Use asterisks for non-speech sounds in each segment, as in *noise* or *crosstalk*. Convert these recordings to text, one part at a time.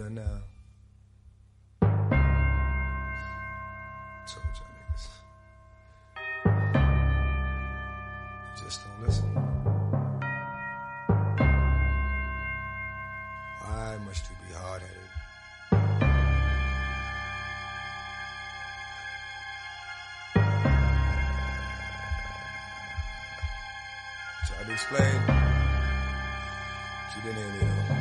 done now. Told y'all niggas. You just don't listen. Why must you be hard headed? Tried to explain. but You didn't hear me though.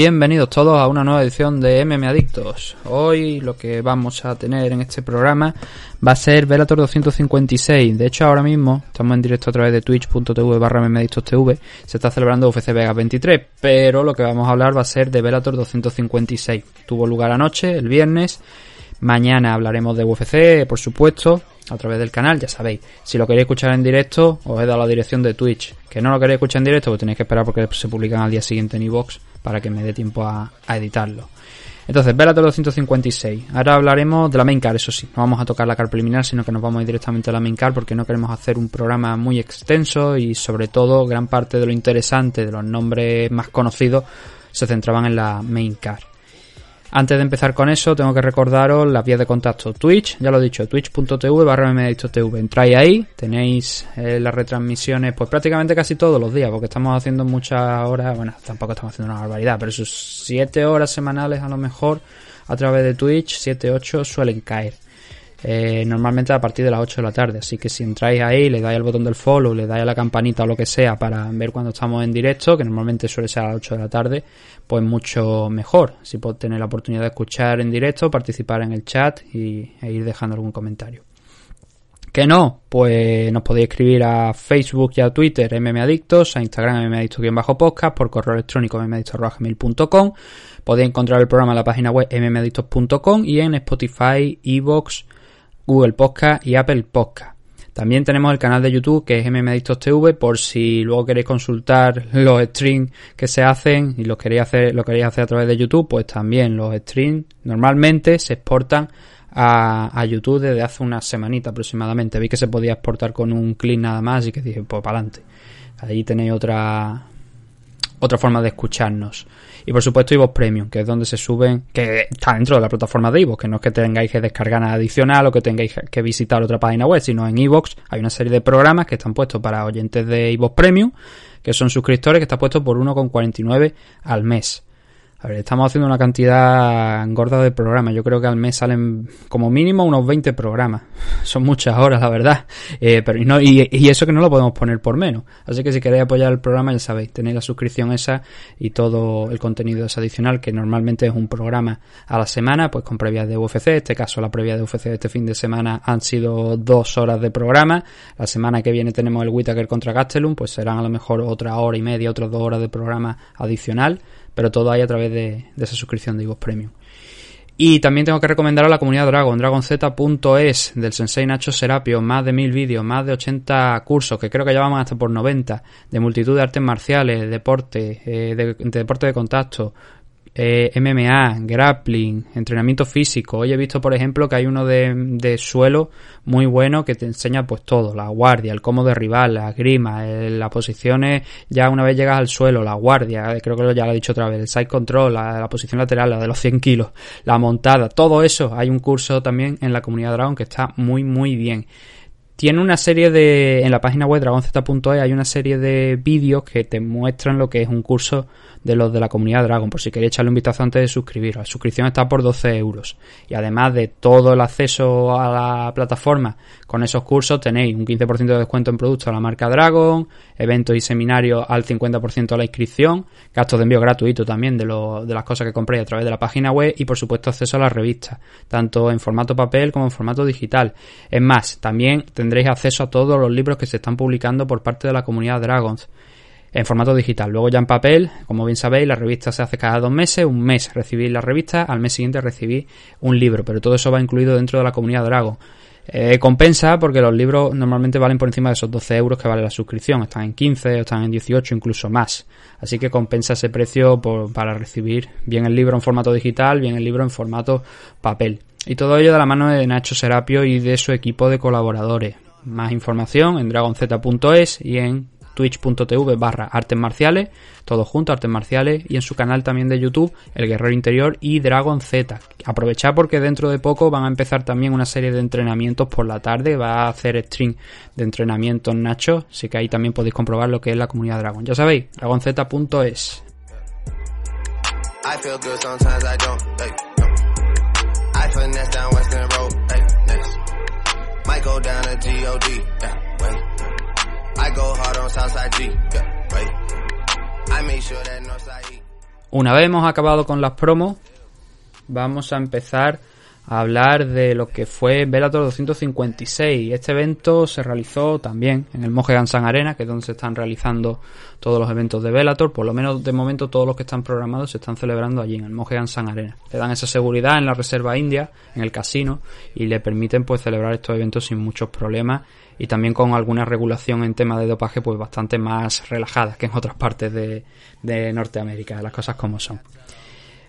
Bienvenidos todos a una nueva edición de MM Adictos. Hoy lo que vamos a tener en este programa va a ser Velator 256. De hecho, ahora mismo estamos en directo a través de twitch.tv barra TV. Se está celebrando UFC Vegas 23, pero lo que vamos a hablar va a ser de Velator 256. Tuvo lugar anoche, el viernes. Mañana hablaremos de UFC, por supuesto, a través del canal, ya sabéis. Si lo queréis escuchar en directo, os he dado la dirección de Twitch. Que no lo queréis escuchar en directo, pues tenéis que esperar porque se publican al día siguiente en iVoox para que me dé tiempo a, a editarlo. Entonces, Bellator 256. Ahora hablaremos de la main card, eso sí. No vamos a tocar la card preliminar, sino que nos vamos a ir directamente a la main card porque no queremos hacer un programa muy extenso y sobre todo gran parte de lo interesante, de los nombres más conocidos, se centraban en la main card. Antes de empezar con eso, tengo que recordaros las vías de contacto. Twitch, ya lo he dicho, twitch.tv barra. Entráis ahí, tenéis eh, las retransmisiones, pues prácticamente casi todos los días, porque estamos haciendo muchas horas, bueno, tampoco estamos haciendo una barbaridad, pero sus 7 horas semanales a lo mejor a través de Twitch, 7, 8 suelen caer. Eh, normalmente a partir de las 8 de la tarde. Así que si entráis ahí, le dais al botón del follow, le dais a la campanita o lo que sea para ver cuando estamos en directo, que normalmente suele ser a las 8 de la tarde, pues mucho mejor. Si podéis tener la oportunidad de escuchar en directo, participar en el chat y, e ir dejando algún comentario. Que no, pues nos podéis escribir a Facebook y a Twitter mmadictos, a Instagram mmadictos-podcast, por correo electrónico mmadictos.com. Podéis encontrar el programa en la página web mmadictos.com y en Spotify, Evox, Google Podcast y Apple Podcast. También tenemos el canal de YouTube que es MMAdictos TV por si luego queréis consultar los streams que se hacen y los queréis hacer, lo queréis hacer a través de YouTube, pues también los streams normalmente se exportan a, a YouTube desde hace una semanita aproximadamente. Vi que se podía exportar con un clic nada más y que dije, pues para adelante. Ahí tenéis otra otra forma de escucharnos. Y por supuesto iVoox Premium, que es donde se suben, que está dentro de la plataforma de iVoox, que no es que tengáis que descargar nada adicional o que tengáis que visitar otra página web, sino en iVoox hay una serie de programas que están puestos para oyentes de iVoox Premium, que son suscriptores, que está puesto por 1,49 al mes. A ver, estamos haciendo una cantidad gorda de programas. Yo creo que al mes salen como mínimo unos 20 programas. *laughs* Son muchas horas, la verdad. Eh, pero y, no, y, eso que no lo podemos poner por menos. Así que si queréis apoyar el programa, ya sabéis, tenéis la suscripción esa y todo el contenido es adicional, que normalmente es un programa a la semana, pues con previas de UFC. En este caso, la previa de UFC de este fin de semana han sido dos horas de programa. La semana que viene tenemos el Whittaker contra Gastelum, pues serán a lo mejor otra hora y media, otras dos horas de programa adicional pero todo hay a través de, esa suscripción de iVoox Premium. Y también tengo que recomendar a la comunidad Dragon, dragonz.es, del Sensei Nacho Serapio, más de mil vídeos, más de 80 cursos, que creo que ya vamos hasta por 90, de multitud de artes marciales, deporte, eh, de deporte de contacto, eh, MMA, grappling, entrenamiento físico. Hoy he visto, por ejemplo, que hay uno de, suelo muy bueno que te enseña pues todo, la guardia, el cómo derribar, la grima, el, las posiciones ya una vez llegas al suelo, la guardia, creo que ya lo he dicho otra vez, el side control, la, la posición lateral, la de los 100 kilos, la montada, todo eso. Hay un curso también en la comunidad Dragon que está muy muy bien. tiene una serie de. En la página web dragonz.es hay una serie de vídeos que te muestran lo que es un curso de los de la comunidad Dragon, por si queréis echarle un vistazo antes de suscribiros. La suscripción está por 12 euros. Y además de todo el acceso a la plataforma con esos cursos, tenéis un 15% de descuento en productos a la marca Dragon, eventos y seminarios al 50% a la inscripción, gastos de envío gratuito también de, lo, de las cosas que compréis a través de la página web y por supuesto acceso a las revistas, tanto en formato papel como en formato digital. Es más, también tendréis acceso a todos los libros que se están publicando por parte de la comunidad Dragons en formato digital. Luego ya en papel, como bien sabéis, la revista se hace cada dos meses, un mes recibís la revista, al mes siguiente recibís un libro, pero todo eso va incluido dentro de la comunidad Dragon. Eh, compensa porque los libros normalmente valen por encima de esos 12 euros que vale la suscripción, están en 15 o están en 18, incluso más. Así que compensa ese precio para recibir bien el libro en formato digital, bien el libro en formato papel. Y todo ello de la mano de Nacho Serapio y de su equipo de colaboradores. Más información en dragonz.es y en twitch.tv barra artes marciales, todo junto, artes marciales, y en su canal también de YouTube, El Guerrero Interior y Dragon Z. Aprovechad porque dentro de poco van a empezar también una serie de entrenamientos por la tarde, va a hacer stream de entrenamientos Nacho, así que ahí también podéis comprobar lo que es la comunidad Dragon. Ya sabéis, dragonz.es. Una vez hemos acabado con las promos, vamos a empezar a hablar de lo que fue Velator 256. Este evento se realizó también en el Mohegan Sun Arena, que es donde se están realizando todos los eventos de Velator. Por lo menos de momento todos los que están programados se están celebrando allí en el Mohegan Sun Arena. Le dan esa seguridad en la reserva india, en el casino, y le permiten pues celebrar estos eventos sin muchos problemas y también con alguna regulación en tema de dopaje pues bastante más relajada que en otras partes de, Norteamérica, las cosas como son.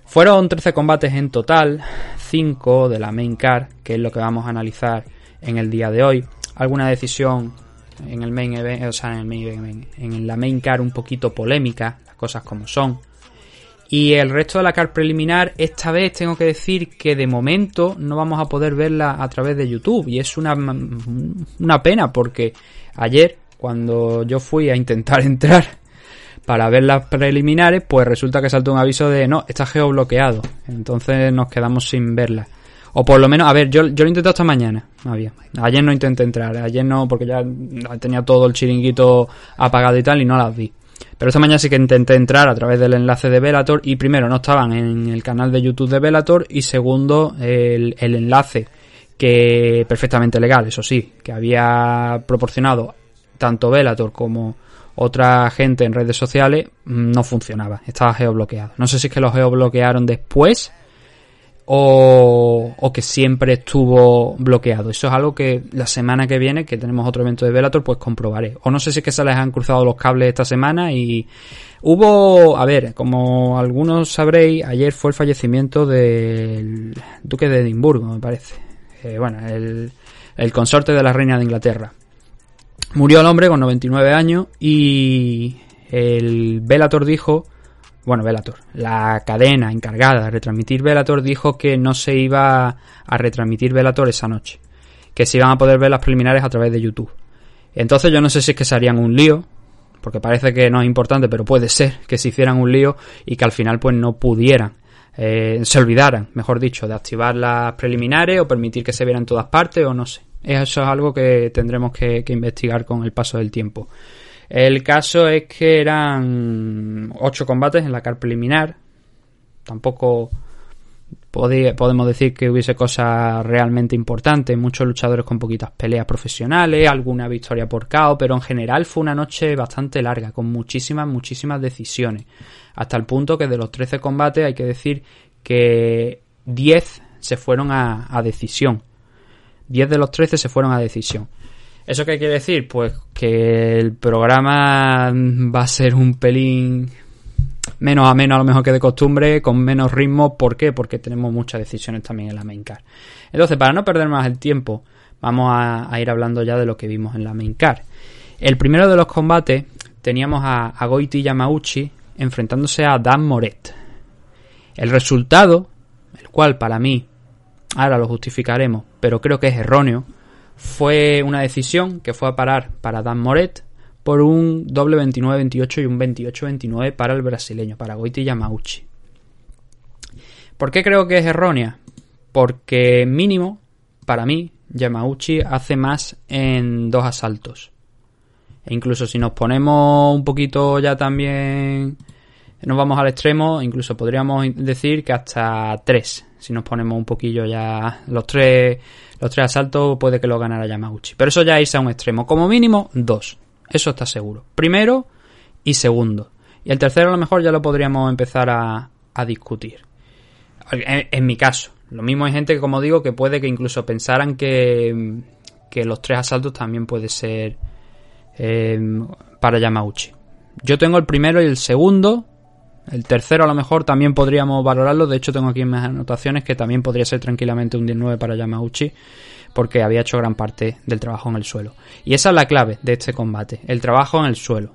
Fueron 13 combates en total, 5 de la main card, que es lo que vamos a analizar en el día de hoy. Alguna decisión en el main event, o sea, en el main en la main card un poquito polémica, las cosas como son. Y el resto de la car preliminar, esta vez tengo que decir que de momento no vamos a poder verla a través de YouTube. Y es una, una pena porque ayer, cuando yo fui a intentar *laughs* entrar para ver las preliminares, pues resulta que saltó un aviso de no, está geobloqueado. Entonces nos quedamos sin verla. O por lo menos, a ver, yo, yo lo intenté esta mañana. Había. Ayer no intenté entrar, ayer no, porque ya tenía todo el chiringuito apagado y tal, y no las vi. Pero esta mañana sí que intenté entrar a través del enlace de Velator y primero no estaban en el canal de YouTube de Velator y segundo el, enlace que perfectamente legal, eso sí, que había proporcionado tanto Velator como otra gente en redes sociales mm, no funcionaba, estaba geobloqueado. No sé si es que lo geobloquearon después o, que siempre estuvo bloqueado. Eso es algo que la semana que viene, que tenemos otro evento de Velator, pues comprobaré. O no sé si es que se les han cruzado los cables esta semana y hubo, a ver, como algunos sabréis, ayer fue el fallecimiento del duque de Edimburgo, me parece. Eh, bueno, el, el consorte de la reina de Inglaterra. Murió el hombre con 99 años y el Velator dijo bueno, Velator, la cadena encargada de retransmitir Velator dijo que no se iba a retransmitir Velator esa noche, que se iban a poder ver las preliminares a través de YouTube. Entonces yo no sé si es que se harían un lío, porque parece que no es importante, pero puede ser que se hicieran un lío y que al final pues no pudieran, eh, se olvidaran, mejor dicho, de activar las preliminares o permitir que se vieran en todas partes o no sé. Eso es algo que tendremos que investigar con el paso del tiempo. El caso es que eran ocho combates en la car preliminar. Tampoco podemos decir que hubiese cosas realmente importantes. Muchos luchadores con poquitas peleas profesionales, alguna victoria por KO, pero en general fue una noche bastante larga, con muchísimas, muchísimas decisiones. Hasta el punto que de los 13 combates hay que decir que 10 se fueron a, a decisión. 10 de los 13 se fueron a decisión. ¿Eso qué quiere decir? Pues que el programa va a ser un pelín menos a menos a lo mejor que de costumbre, con menos ritmo. ¿Por qué? Porque tenemos muchas decisiones también en la main card. Entonces, para no perder más el tiempo, vamos a, ir hablando ya de lo que vimos en la main card. El primero de los combates teníamos a, a Goiti Yamauchi enfrentándose a Dan Moret. El resultado, el cual para mí, ahora lo justificaremos, pero creo que es erróneo, fue una decisión que fue a parar para Dan Moret por un doble 29-28 y un 28-29 para el brasileño, para Goiti Yamauchi. ¿Por qué creo que es errónea? Porque mínimo, para mí, Yamauchi hace más en dos asaltos. E incluso si nos ponemos un poquito ya también, nos vamos al extremo, incluso podríamos decir que hasta tres. Si nos ponemos un poquillo ya los tres, los tres asaltos puede que lo ganara Yamauchi. Pero eso ya es a un extremo. Como mínimo, dos. Eso está seguro. Primero y segundo. Y el tercero a lo mejor ya lo podríamos empezar a, discutir. En, mi caso. Lo mismo hay gente que, como digo, que puede que incluso pensaran que, que los tres asaltos también puede ser eh, para Yamauchi. Yo tengo el primero y el segundo. El tercero a lo mejor también podríamos valorarlo. De hecho tengo aquí en mis anotaciones que también podría ser tranquilamente un 19 para Yamauchi porque había hecho gran parte del trabajo en el suelo. Y esa es la clave de este combate, el trabajo en el suelo.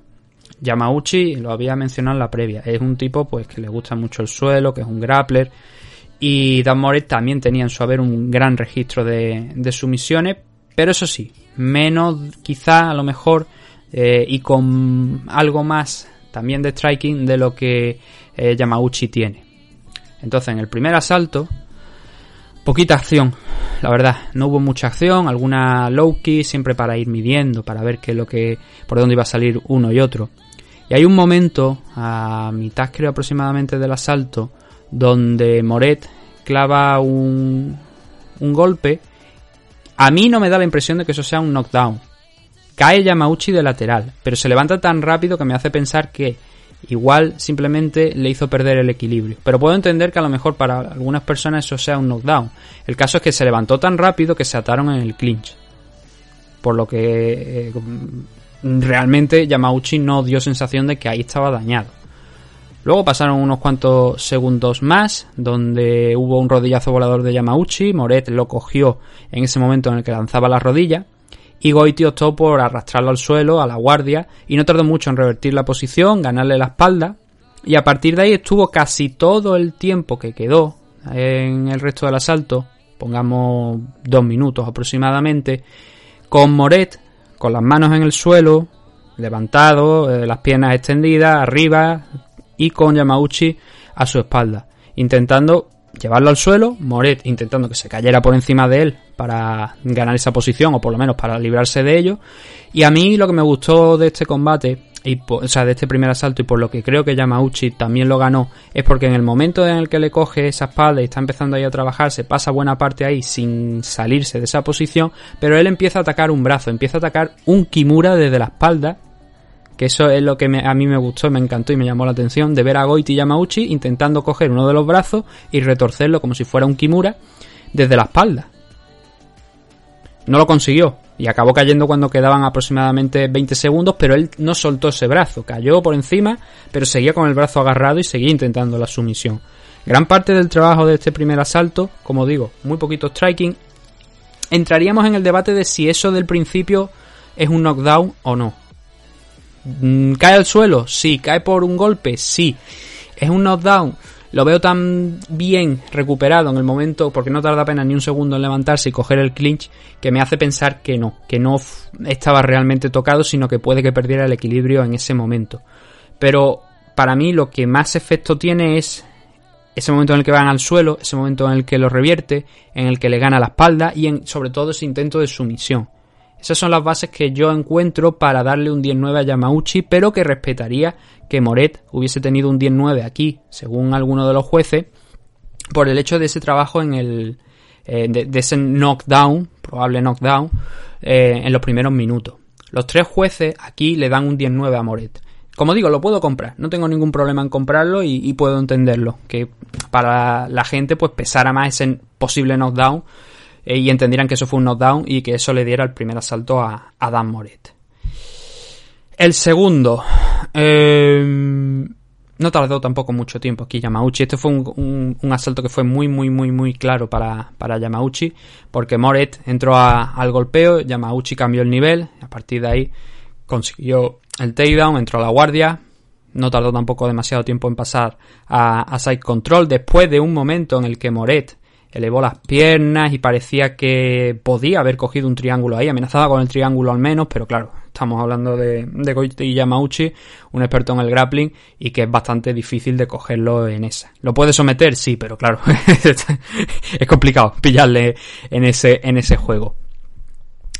Yamauchi, lo había mencionado en la previa, es un tipo pues que le gusta mucho el suelo, que es un grappler. Y Dan Moret también tenía en su haber un gran registro de, de sumisiones, pero eso sí, menos quizá a lo mejor eh, y con algo más también de striking de lo que eh, Yamauchi tiene. Entonces en el primer asalto Poquita acción, la verdad. No hubo mucha acción, alguna low key, siempre para ir midiendo, para ver qué es lo que, por dónde iba a salir uno y otro. Y hay un momento, a mitad creo aproximadamente del asalto, donde Moret clava un, un golpe. A mí no me da la impresión de que eso sea un knockdown. Cae Yamauchi de lateral, pero se levanta tan rápido que me hace pensar que igual simplemente le hizo perder el equilibrio. Pero puedo entender que a lo mejor para algunas personas eso sea un knockdown. El caso es que se levantó tan rápido que se ataron en el clinch. Por lo que eh, realmente Yamauchi no dio sensación de que ahí estaba dañado. Luego pasaron unos cuantos segundos más, donde hubo un rodillazo volador de Yamauchi. Moret lo cogió en ese momento en el que lanzaba la rodilla y Goiti optó por arrastrarlo al suelo, a la guardia, y no tardó mucho en revertir la posición, ganarle la espalda, y a partir de ahí estuvo casi todo el tiempo que quedó en el resto del asalto, pongamos dos minutos aproximadamente, con Moret con las manos en el suelo, levantado, eh, las piernas extendidas, arriba, y con Yamauchi a su espalda, intentando llevarlo al suelo, Moret intentando que se cayera por encima de él para ganar esa posición o por lo menos para librarse de ello. Y a mí lo que me gustó de este combate, y, o sea, de este primer asalto y por lo que creo que Yamauchi también lo ganó, es porque en el momento en el que le coge esa espalda y está empezando ahí a trabajar, se pasa buena parte ahí sin salirse de esa posición, pero él empieza a atacar un brazo, empieza a atacar un Kimura desde la espalda que eso es lo que a mí me gustó, me encantó y me llamó la atención de ver a Goiti Yamauchi intentando coger uno de los brazos y retorcerlo como si fuera un Kimura desde la espalda. No lo consiguió y acabó cayendo cuando quedaban aproximadamente 20 segundos, pero él no soltó ese brazo, cayó por encima, pero seguía con el brazo agarrado y seguía intentando la sumisión. Gran parte del trabajo de este primer asalto, como digo, muy poquito striking, entraríamos en el debate de si eso del principio es un knockdown o no Mm, ¿Cae al suelo? Sí. ¿Cae por un golpe? Sí. ¿Es un knockdown? Lo veo tan bien recuperado en el momento, porque no tarda apenas ni un segundo en levantarse y coger el clinch, que me hace pensar que no, que no estaba realmente tocado, sino que puede que perdiera el equilibrio en ese momento. Pero para mí lo que más efecto tiene es ese momento en el que van al suelo, ese momento en el que lo revierte, en el que le gana la espalda y en, sobre todo ese intento de sumisión. Esas son las bases que yo encuentro para darle un 10-9 a Yamauchi, pero que respetaría que Moret hubiese tenido un 10-9 aquí, según alguno de los jueces, por el hecho de ese trabajo en el. Eh, de, ese knockdown, probable knockdown, eh, en los primeros minutos. Los tres jueces aquí le dan un 10-9 a Moret. Como digo, lo puedo comprar, no tengo ningún problema en comprarlo y, y, puedo entenderlo. Que para la gente, pues pesara más ese posible knockdown y entendieran que eso fue un knockdown y que eso le diera el primer asalto a, Dan Moret. El segundo. Eh, no tardó tampoco mucho tiempo aquí Yamauchi. Este fue un, asalto que fue muy, muy, muy, muy claro para, para Yamauchi. Porque Moret entró al golpeo, Yamauchi cambió el nivel. A partir de ahí consiguió el takedown, entró a la guardia. No tardó tampoco demasiado tiempo en pasar a, a side control. Después de un momento en el que Moret elevó las piernas y parecía que podía haber cogido un triángulo ahí, amenazaba con el triángulo al menos, pero claro, estamos hablando de, de Goiti Yamauchi, un experto en el grappling, y que es bastante difícil de cogerlo en esa. ¿Lo puede someter? Sí, pero claro, *laughs* es complicado pillarle en ese, en ese juego.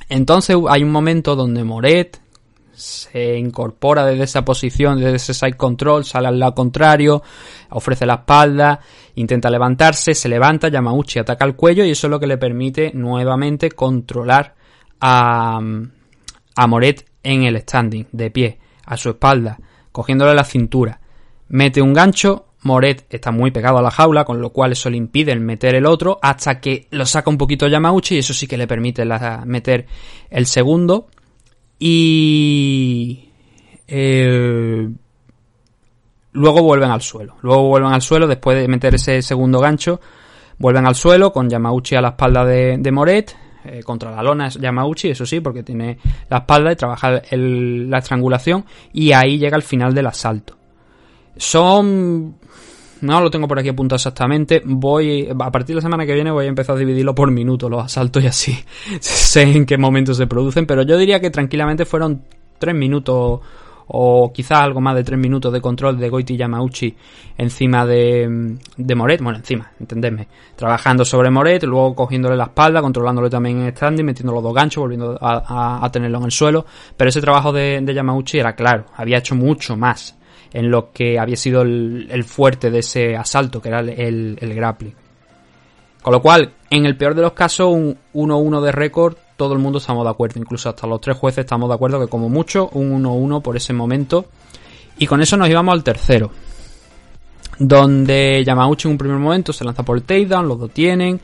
Entonces hay un momento donde Moret se incorpora desde esa posición, desde ese side control, sale al lado contrario, ofrece la espalda, intenta levantarse, se levanta, Yamauchi ataca el cuello y eso es lo que le permite nuevamente controlar a, a Moret en el standing, de pie, a su espalda, cogiéndole la cintura. Mete un gancho, Moret está muy pegado a la jaula, con lo cual eso le impide el meter el otro, hasta que lo saca un poquito Yamauchi y eso sí que le permite meter el segundo. Y... Eh, luego vuelven al suelo. Luego vuelven al suelo después de meter ese segundo gancho. Vuelven al suelo con Yamauchi a la espalda de, Moret. Eh, contra la lona es Yamauchi, eso sí, porque tiene la espalda y trabaja la estrangulación. Y ahí llega el final del asalto. Son no lo tengo por aquí apuntado exactamente. Voy, a partir de la semana que viene voy a empezar a dividirlo por minutos los asaltos y así *laughs* sé en qué momento se producen. Pero yo diría que tranquilamente fueron tres minutos o quizás algo más de tres minutos de control de Goiti Yamauchi encima de, Moret, bueno, encima, entendedme, trabajando sobre Moret, luego cogiéndole la espalda, controlándole también en standing, metiendo los dos ganchos, volviendo a, tenerlo en el suelo, pero ese trabajo de, de Yamauchi era claro, había hecho mucho más en lo que había sido el, fuerte de ese asalto, que era el, el, grappling. Con lo cual, en el peor de los casos, un 1-1 de récord, todo el mundo estamos de acuerdo, incluso hasta los tres jueces estamos de acuerdo que como mucho, un 1-1 por ese momento. Y con eso nos íbamos al tercero. Donde Yamauchi en un primer momento se lanza por el takedown, los dos tienen.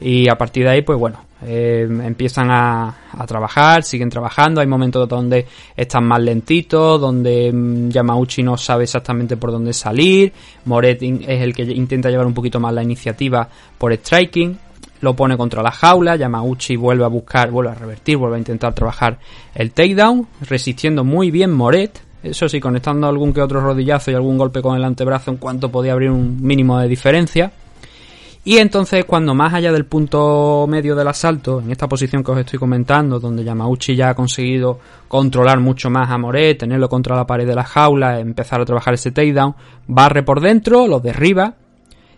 Y a partir de ahí, pues bueno, eh, empiezan a, trabajar, siguen trabajando, hay momentos donde están más lentitos, donde mm, Yamauchi no sabe exactamente por dónde salir, Moret es el que intenta llevar un poquito más la iniciativa por striking, lo pone contra la jaula, Yamauchi vuelve a buscar, vuelve a revertir, vuelve a intentar trabajar el takedown, resistiendo muy bien Moret, eso sí, conectando algún que otro rodillazo y algún golpe con el antebrazo en cuanto podía abrir un mínimo de diferencia. Y entonces cuando más allá del punto medio del asalto, en esta posición que os estoy comentando, donde Yamauchi ya ha conseguido controlar mucho más a Moret, tenerlo contra la pared de la jaula, empezar a trabajar ese takedown, barre por dentro, lo derriba.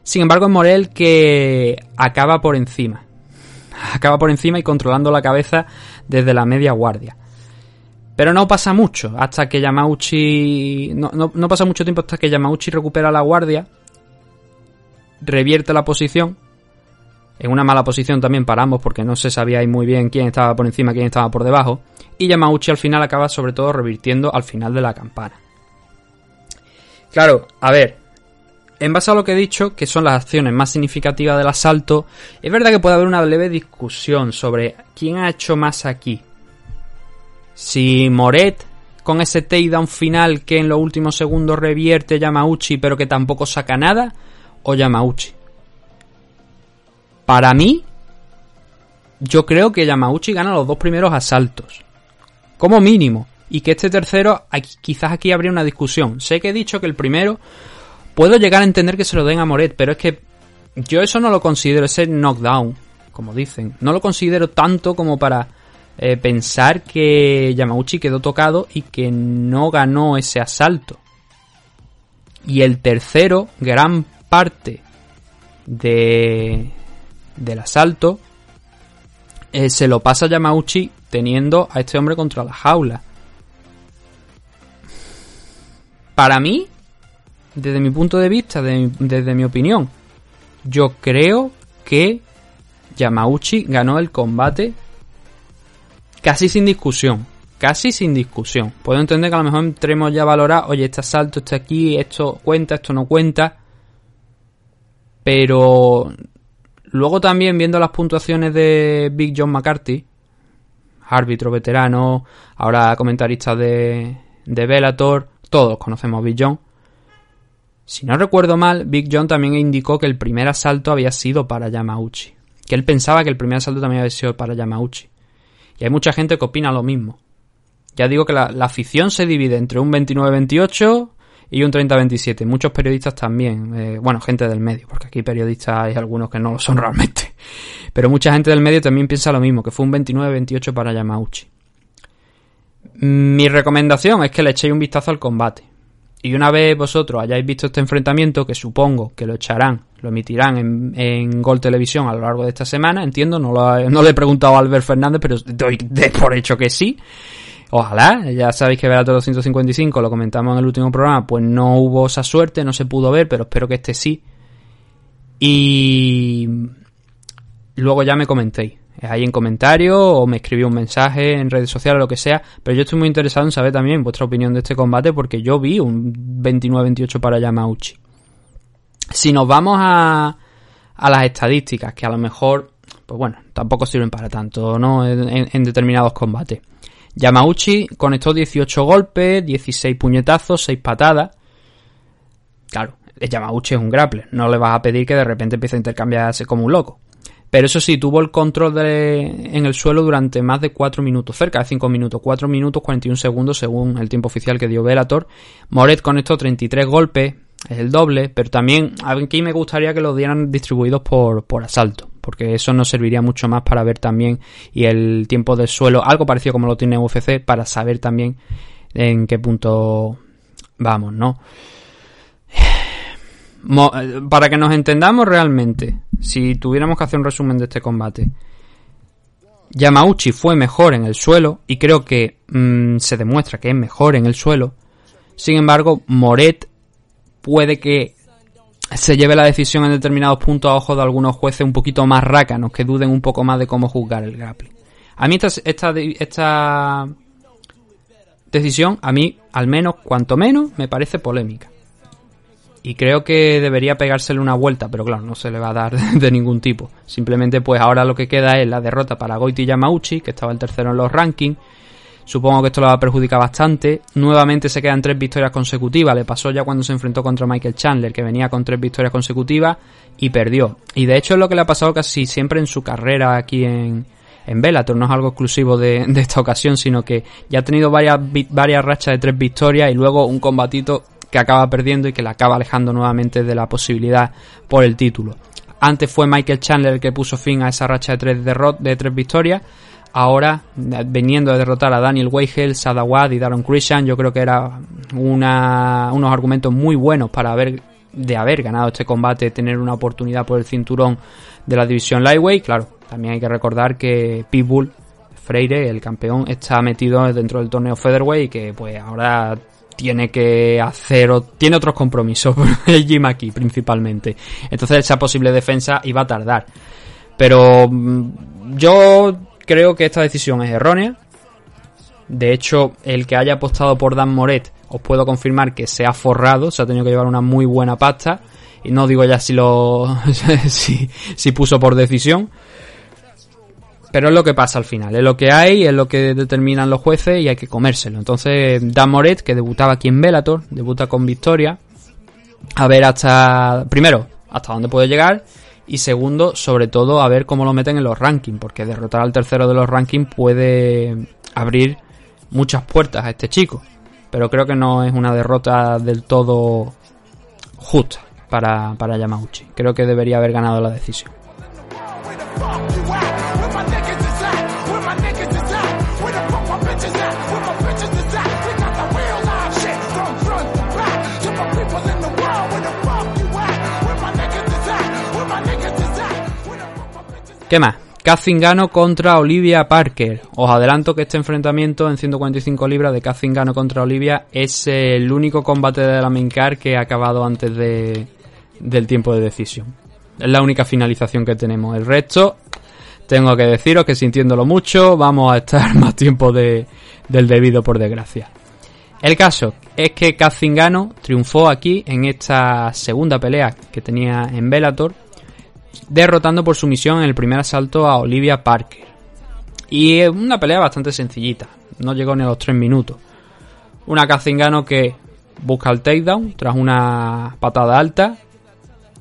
Sin embargo es Morel que acaba por encima. *laughs* Acaba por encima y controlando la cabeza desde la media guardia. Pero no pasa mucho hasta que Yamauchi... No, no, no pasa mucho tiempo hasta que Yamauchi recupera la guardia revierte la posición. En una mala posición también para ambos porque no se sabía muy bien quién estaba por encima, quién estaba por debajo. Y Yamauchi al final acaba sobre todo revirtiendo al final de la campana. Claro, a ver, en base a lo que he dicho, que son las acciones más significativas del asalto, es verdad que puede haber una leve discusión sobre quién ha hecho más aquí. Si Moret, con ese takedown final que en los últimos segundos revierte Yamauchi pero que tampoco saca nada, o Yamauchi. Para mí, yo creo que Yamauchi gana los dos primeros asaltos. Como mínimo. Y que este tercero, quizás aquí habría una discusión. Sé que he dicho que el primero puedo llegar a entender que se lo den a Moret, pero es que yo eso no lo considero, ese knockdown, como dicen. No lo considero tanto como para eh, pensar que Yamauchi quedó tocado y que no ganó ese asalto. Y el tercero, gran parte de, del asalto eh, se lo pasa Yamauchi teniendo a este hombre contra la jaula. Para mí, desde mi punto de vista, desde mi opinión, yo creo que Yamauchi ganó el combate casi sin discusión. Casi sin discusión. Puedo entender que a lo mejor entremos ya a valorar, oye, este asalto está aquí, esto cuenta, esto no cuenta. Pero luego también viendo las puntuaciones de Big John McCarthy, árbitro veterano, ahora comentarista de, de Bellator, todos conocemos Big John. Si no recuerdo mal, Big John también indicó que el primer asalto había sido para Yamauchi. Que él pensaba que el primer asalto también había sido para Yamauchi. Y hay mucha gente que opina lo mismo. Ya digo que la afición se divide entre un 29-28 y un 30-27. Muchos periodistas también, eh, bueno, gente del medio, porque aquí periodistas hay algunos que no lo son *laughs* realmente. Pero mucha gente del medio también piensa lo mismo, que fue un 29-28 para Yamauchi. Mi recomendación es que le echéis un vistazo al combate. Y una vez vosotros hayáis visto este enfrentamiento, que supongo que lo echarán, lo emitirán en, en Gol Televisión a lo largo de esta semana, entiendo, no, lo, no le he preguntado a Albert Fernández, pero doy de por hecho que sí. Ojalá, ya sabéis que Velator 255, lo comentamos en el último programa, pues no hubo esa suerte, no se pudo ver, pero espero que este sí. Y luego ya me comentéis ahí en comentarios o me escribí un mensaje en redes sociales o lo que sea. Pero yo estoy muy interesado en saber también vuestra opinión de este combate porque yo vi un 29-28 para Yamauchi. Si nos vamos a, a las estadísticas, que a lo mejor, pues bueno, tampoco sirven para tanto, ¿no? En, en determinados combates. Yamauchi conectó 18 golpes, 16 puñetazos, 6 patadas. Claro, Yamauchi es un grappler, no le vas a pedir que de repente empiece a intercambiarse como un loco. Pero eso sí, tuvo el control de, en el suelo durante más de 4 minutos, cerca de 5 minutos, 4 minutos 41 segundos según el tiempo oficial que dio Velator. Moret conectó 33 golpes, es el doble, pero también aquí me gustaría que los dieran distribuidos por asalto, porque eso nos serviría mucho más para ver también y el tiempo de suelo, algo parecido como lo tiene UFC, para saber también en qué punto vamos, ¿no? *sighs* Para que nos entendamos realmente, si tuviéramos que hacer un resumen de este combate, Yamauchi fue mejor en el suelo y creo que mmm, se demuestra que es mejor en el suelo. Sin embargo, Moret puede que se lleve la decisión en determinados puntos a ojos de algunos jueces un poquito más rácanos que duden un poco más de cómo juzgar el grappling. A mí esta, esta, esta decisión, a mí al menos, cuanto menos, me parece polémica. Y creo que debería pegársele una vuelta, pero claro, no se le va a dar *laughs* de ningún tipo. Simplemente pues ahora lo que queda es la derrota para Goiti Yamauchi, que estaba el tercero en los rankings. Supongo que esto lo va a perjudicar bastante. Nuevamente se quedan tres victorias consecutivas. Le pasó ya cuando se enfrentó contra Michael Chandler, que venía con tres victorias consecutivas y perdió. Y de hecho es lo que le ha pasado casi siempre en su carrera aquí en, en Bellator. No es algo exclusivo de, esta ocasión, sino que ya ha tenido varias, varias rachas de tres victorias y luego un combatito que acaba perdiendo y que le acaba alejando nuevamente de la posibilidad por el título. Antes fue Michael Chandler el que puso fin a esa racha de tres, derrot de tres victorias. Ahora, veniendo de derrotar a Daniel Weigel, Sadawad y Daron Christian, yo creo que era unos argumentos muy buenos para haber, de haber ganado este combate, tener una oportunidad por el cinturón de la división Lightweight. Claro, también hay que recordar que Pitbull Freire, el campeón, está metido dentro del torneo Featherweight y que pues ahora tiene que hacer o tiene otros compromisos *laughs* el Jim aquí principalmente entonces esa posible defensa iba a tardar pero mm, yo creo que esta decisión es errónea. De hecho el que haya apostado por Dan Moret os puedo confirmar que se ha forrado se ha tenido que llevar una muy buena pasta. Y no digo ya si lo *laughs* si, puso por decisión. Pero es lo que pasa al final, es lo que hay, es lo que determinan los jueces y hay que comérselo. Entonces, Dan Moret, que debutaba aquí en Bellator, debuta con victoria, a ver hasta, primero, hasta dónde puede llegar, y segundo, sobre todo, a ver cómo lo meten en los rankings, porque derrotar al tercero de los rankings puede abrir muchas puertas a este chico. Pero creo que no es una derrota del todo justa para, para Yamauchi. Creo que debería haber ganado la decisión. ¿Qué más? Zingano contra Olivia Parker. Os adelanto que este enfrentamiento en 145 libras de Zingano contra Olivia es el único combate de la main que ha acabado antes de, del tiempo de decisión. Es la única finalización que tenemos. El resto, tengo que deciros que sintiéndolo mucho, vamos a estar *laughs* más tiempo de, del debido por desgracia. El caso es que Zingano triunfó aquí en esta segunda pelea que tenía en Bellator derrotando por sumisión en el primer asalto a Olivia Parker. Y una pelea bastante sencillita, no llegó ni a los 3 minutos. Una Kazingano que busca el takedown tras una patada alta,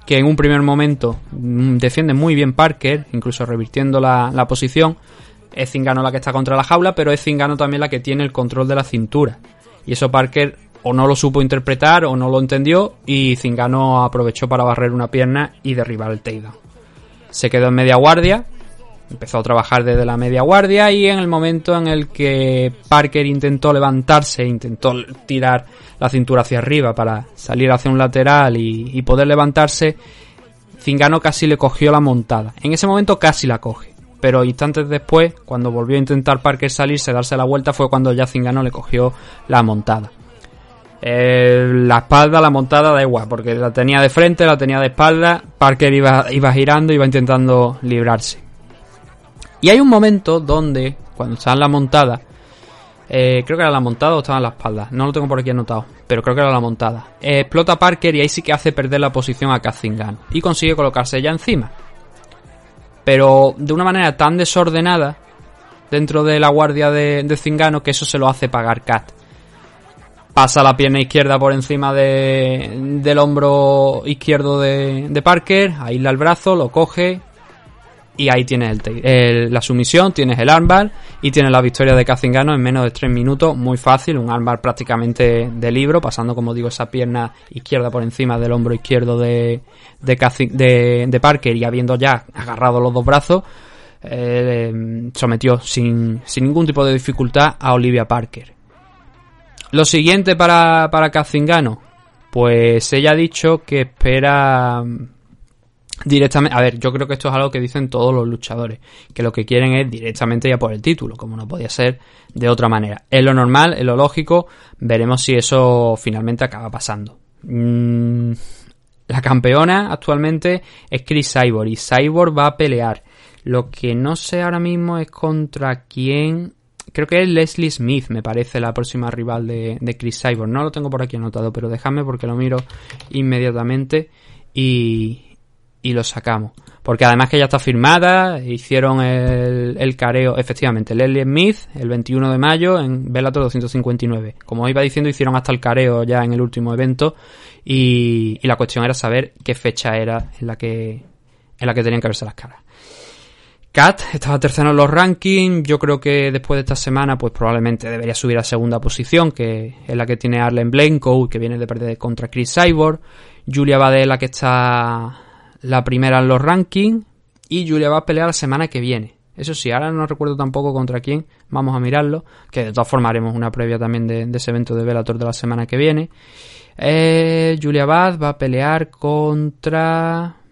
que en un primer momento mm, defiende muy bien Parker, incluso revirtiendo la, la posición. Es Zingano la que está contra la jaula, pero es Zingano también la que tiene el control de la cintura. Y eso Parker o no lo supo interpretar o no lo entendió y Zingano aprovechó para barrer una pierna y derribar el takedown. Se quedó en media guardia, empezó a trabajar desde la media guardia y en el momento en el que Parker intentó levantarse, intentó tirar la cintura hacia arriba para salir hacia un lateral y, poder levantarse, Zingano casi le cogió la montada. En ese momento casi la coge. Pero instantes después, cuando volvió a intentar Parker salirse, darse la vuelta, fue cuando ya Zingano le cogió la montada. Eh, la espalda, la montada, da igual, porque la tenía de frente, la tenía de espalda. Parker iba, iba girando, iba intentando librarse. Y hay un momento donde, cuando está en la montada, eh, creo que era la montada o estaba en la espalda, no lo tengo por aquí anotado, pero creo que era la montada. Eh, explota Parker y ahí sí que hace perder la posición a Kazingan y consigue colocarse ya encima. Pero de una manera tan desordenada dentro de la guardia de, de Zingano que eso se lo hace pagar Kat pasa la pierna izquierda por encima de, del hombro izquierdo de, Parker, aísla el brazo, lo coge y ahí tienes el, la sumisión, tienes el armbar y tienes la victoria de Kazingano en menos de 3 minutos, muy fácil, un armbar prácticamente de libro, pasando como digo esa pierna izquierda por encima del hombro izquierdo de, de, de, Parker y habiendo ya agarrado los dos brazos, eh, sometió sin, sin ningún tipo de dificultad a Olivia Parker. Lo siguiente para, para. Pues ella ha dicho que espera mm, directamente. A ver, yo creo que esto es algo que dicen todos los luchadores. Que lo que quieren es directamente ya por el título, como no podía ser de otra manera. Es lo normal, es lo lógico. Veremos si eso finalmente acaba pasando. Mm, la campeona actualmente es Chris Cyborg y Cyborg va a pelear. Lo que no sé ahora mismo es contra quién creo que es Leslie Smith, me parece, la próxima rival de, Chris Cyborg. No lo tengo por aquí anotado, pero déjame porque lo miro inmediatamente y, y lo sacamos. Porque además que ya está firmada, hicieron el, el careo, efectivamente, Leslie Smith el 21 de mayo en Bellator 259. Como iba diciendo, hicieron hasta el careo ya en el último evento y, y la cuestión era saber qué fecha era en la que, en la que tenían que verse las caras. Kat estaba tercero en los rankings. Yo creo que después de esta semana, pues probablemente debería subir a segunda posición, que es la que tiene Arlen Blanco, que viene de perder contra Chris Cyborg. Julia va de la que está la primera en los rankings. Y Julia va a pelear la semana que viene. Eso sí, ahora no recuerdo tampoco contra quién. Vamos a mirarlo. Que de todas formas haremos una previa también de, ese evento de Velator de la semana que viene. Eh, Julia Bad va a pelear contra.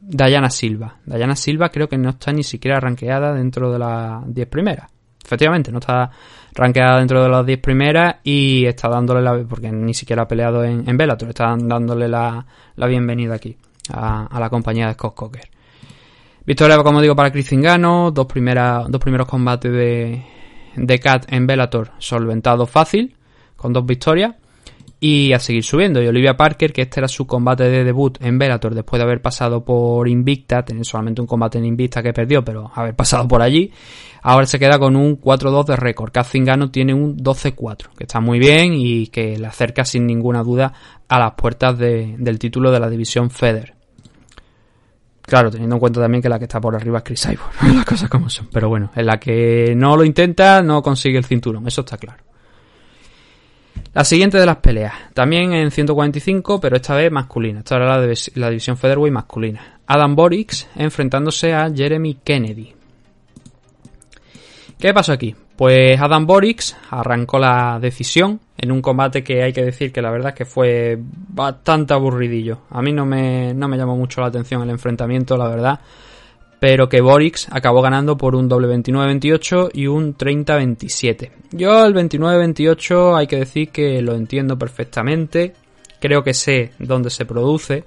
Dayana Silva. Dayana Silva creo que no está ni siquiera rankeada dentro de las 10 primeras. Efectivamente, no está rankeada dentro de las 10 primeras y está dándole la... porque ni siquiera ha peleado en, en Bellator, está dándole la, bienvenida aquí a, la compañía de Scott Cocker. Victoria, como digo, para Chris Zingano, dos, dos primeros combates de, de Cat en Bellator solventado fácil, con dos victorias y a seguir subiendo. Y Olivia Parker, que este era su combate de debut en Bellator después de haber pasado por Invicta, tener solamente un combate en Invicta que perdió, pero haber pasado por allí, ahora se queda con un 4-2 de récord. Zingano tiene un 12-4, que está muy bien y que le acerca sin ninguna duda a las puertas del título de la división Feder. Claro, teniendo en cuenta también que la que está por arriba es Chris Cyborg, *laughs* las cosas como son. Pero bueno, en la que no lo intenta, no consigue el cinturón, eso está claro. La siguiente de las peleas, también en 145, pero esta vez masculina. Esta era la, la división Featherweight masculina. Adam Borix enfrentándose a Jeremy Kennedy. ¿Qué pasó aquí? Pues Adam Borix arrancó la decisión en un combate que hay que decir que la verdad es que fue bastante aburridillo. A mí no me, no me llamó mucho la atención el enfrentamiento, la verdad pero que Borix acabó ganando por un doble 29-28 y un 30-27. Yo el 29-28 hay que decir que lo entiendo perfectamente, creo que sé dónde se produce,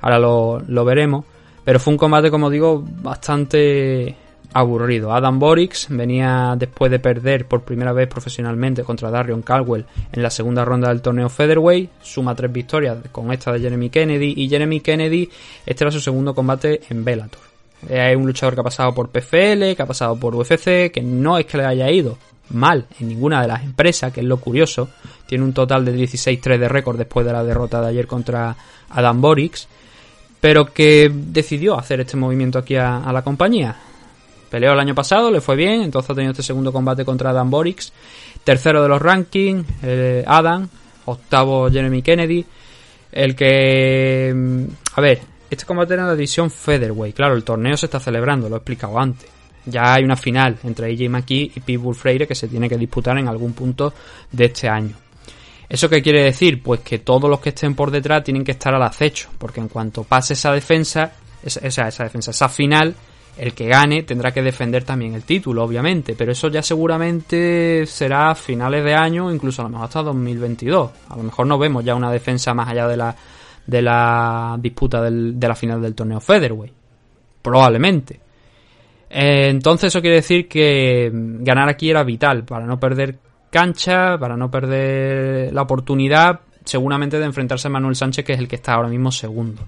ahora lo, veremos, pero fue un combate, como digo, bastante aburrido. Adam Borix venía después de perder por primera vez profesionalmente contra Darion Caldwell en la segunda ronda del torneo Featherweight, suma tres victorias con esta de Jeremy Kennedy y Jeremy Kennedy este era su segundo combate en Bellator. Es un luchador que ha pasado por PFL, que ha pasado por UFC, que no es que le haya ido mal en ninguna de las empresas, que es lo curioso. Tiene un total de 16-3 de récord después de la derrota de ayer contra Adam Borix, pero que decidió hacer este movimiento aquí a, la compañía. Peleó el año pasado, le fue bien, entonces ha tenido este segundo combate contra Adam Borix. Tercero de los rankings, eh, Adam, octavo Jeremy Kennedy. El que... mm, A ver, este combate era en la división Featherweight. Claro, el torneo se está celebrando, lo he explicado antes. Ya hay una final entre AJ McKee y Pitbull Freire que se tiene que disputar en algún punto de este año. ¿Eso qué quiere decir? Pues que todos los que estén por detrás tienen que estar al acecho, porque en cuanto pase esa defensa, esa, esa, esa defensa, esa final, el que gane tendrá que defender también el título, obviamente, pero eso ya seguramente será a finales de año, incluso a lo mejor hasta 2022. A lo mejor no vemos ya una defensa más allá de la, de la disputa del- de la final del torneo Featherweight. Probablemente. Eh, entonces eso quiere decir que mm, ganar aquí era vital para no perder cancha, para no perder la oportunidad seguramente de enfrentarse a Manuel Sánchez que es el que está ahora mismo segundo.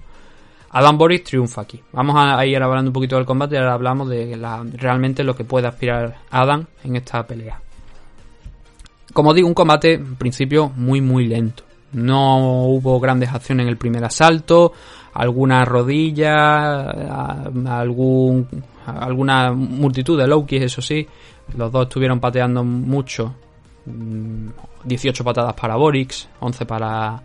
Adam Boris triunfa aquí. Vamos a ir hablando un poquito del combate y ahora hablamos de realmente lo que puede aspirar Adam en esta pelea. Como digo, un combate en principio muy muy lento. No hubo grandes acciones en el primer asalto, alguna rodilla, algún, alguna multitud de low kicks, eso sí. Los dos estuvieron pateando mucho. Mm, 18 patadas para Borix, 11 para,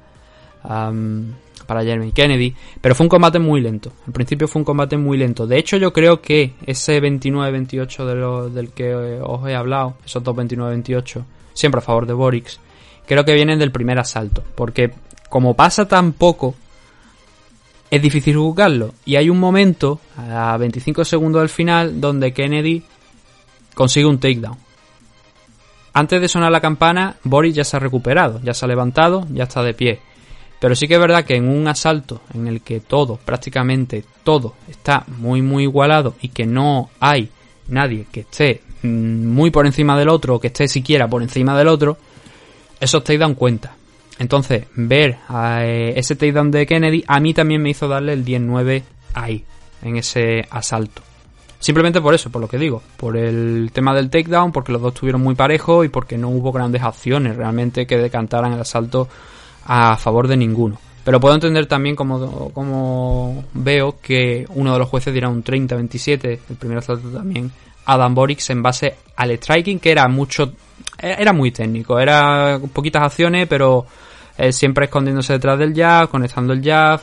para Jeremy Kennedy. Pero fue un combate muy lento. En principio fue un combate muy lento. De hecho, yo creo que ese 29-28 de del que os he hablado, esos dos 29-28, siempre a favor de Borix, creo que vienen del primer asalto. Porque como pasa tan poco, es difícil juzgarlo. Y hay un momento, a 25 segundos del final, donde Kennedy consigue un takedown. Antes de sonar la campana, Boris ya se ha recuperado, ya se ha levantado, ya está de pie. Pero sí que es verdad que en un asalto en el que todo, prácticamente todo, está muy muy igualado y que no hay nadie que esté mm, muy por encima del otro o que esté siquiera por encima del otro, esos takedown cuenta. Entonces, ver eh, ese takedown de Kennedy a mí también me hizo darle el 10-9 ahí, en ese asalto. Simplemente por eso, por lo que digo, por el tema del takedown, porque los dos estuvieron muy parejos y porque no hubo grandes acciones realmente que decantaran el asalto a favor de ninguno. Pero puedo entender también como, como veo que uno de los jueces dirá un 30-27, el primer asalto también, Adam Borix en base al striking, que era mucho, era muy técnico, era poquitas acciones, pero eh, siempre escondiéndose detrás del jab, conectando el jab,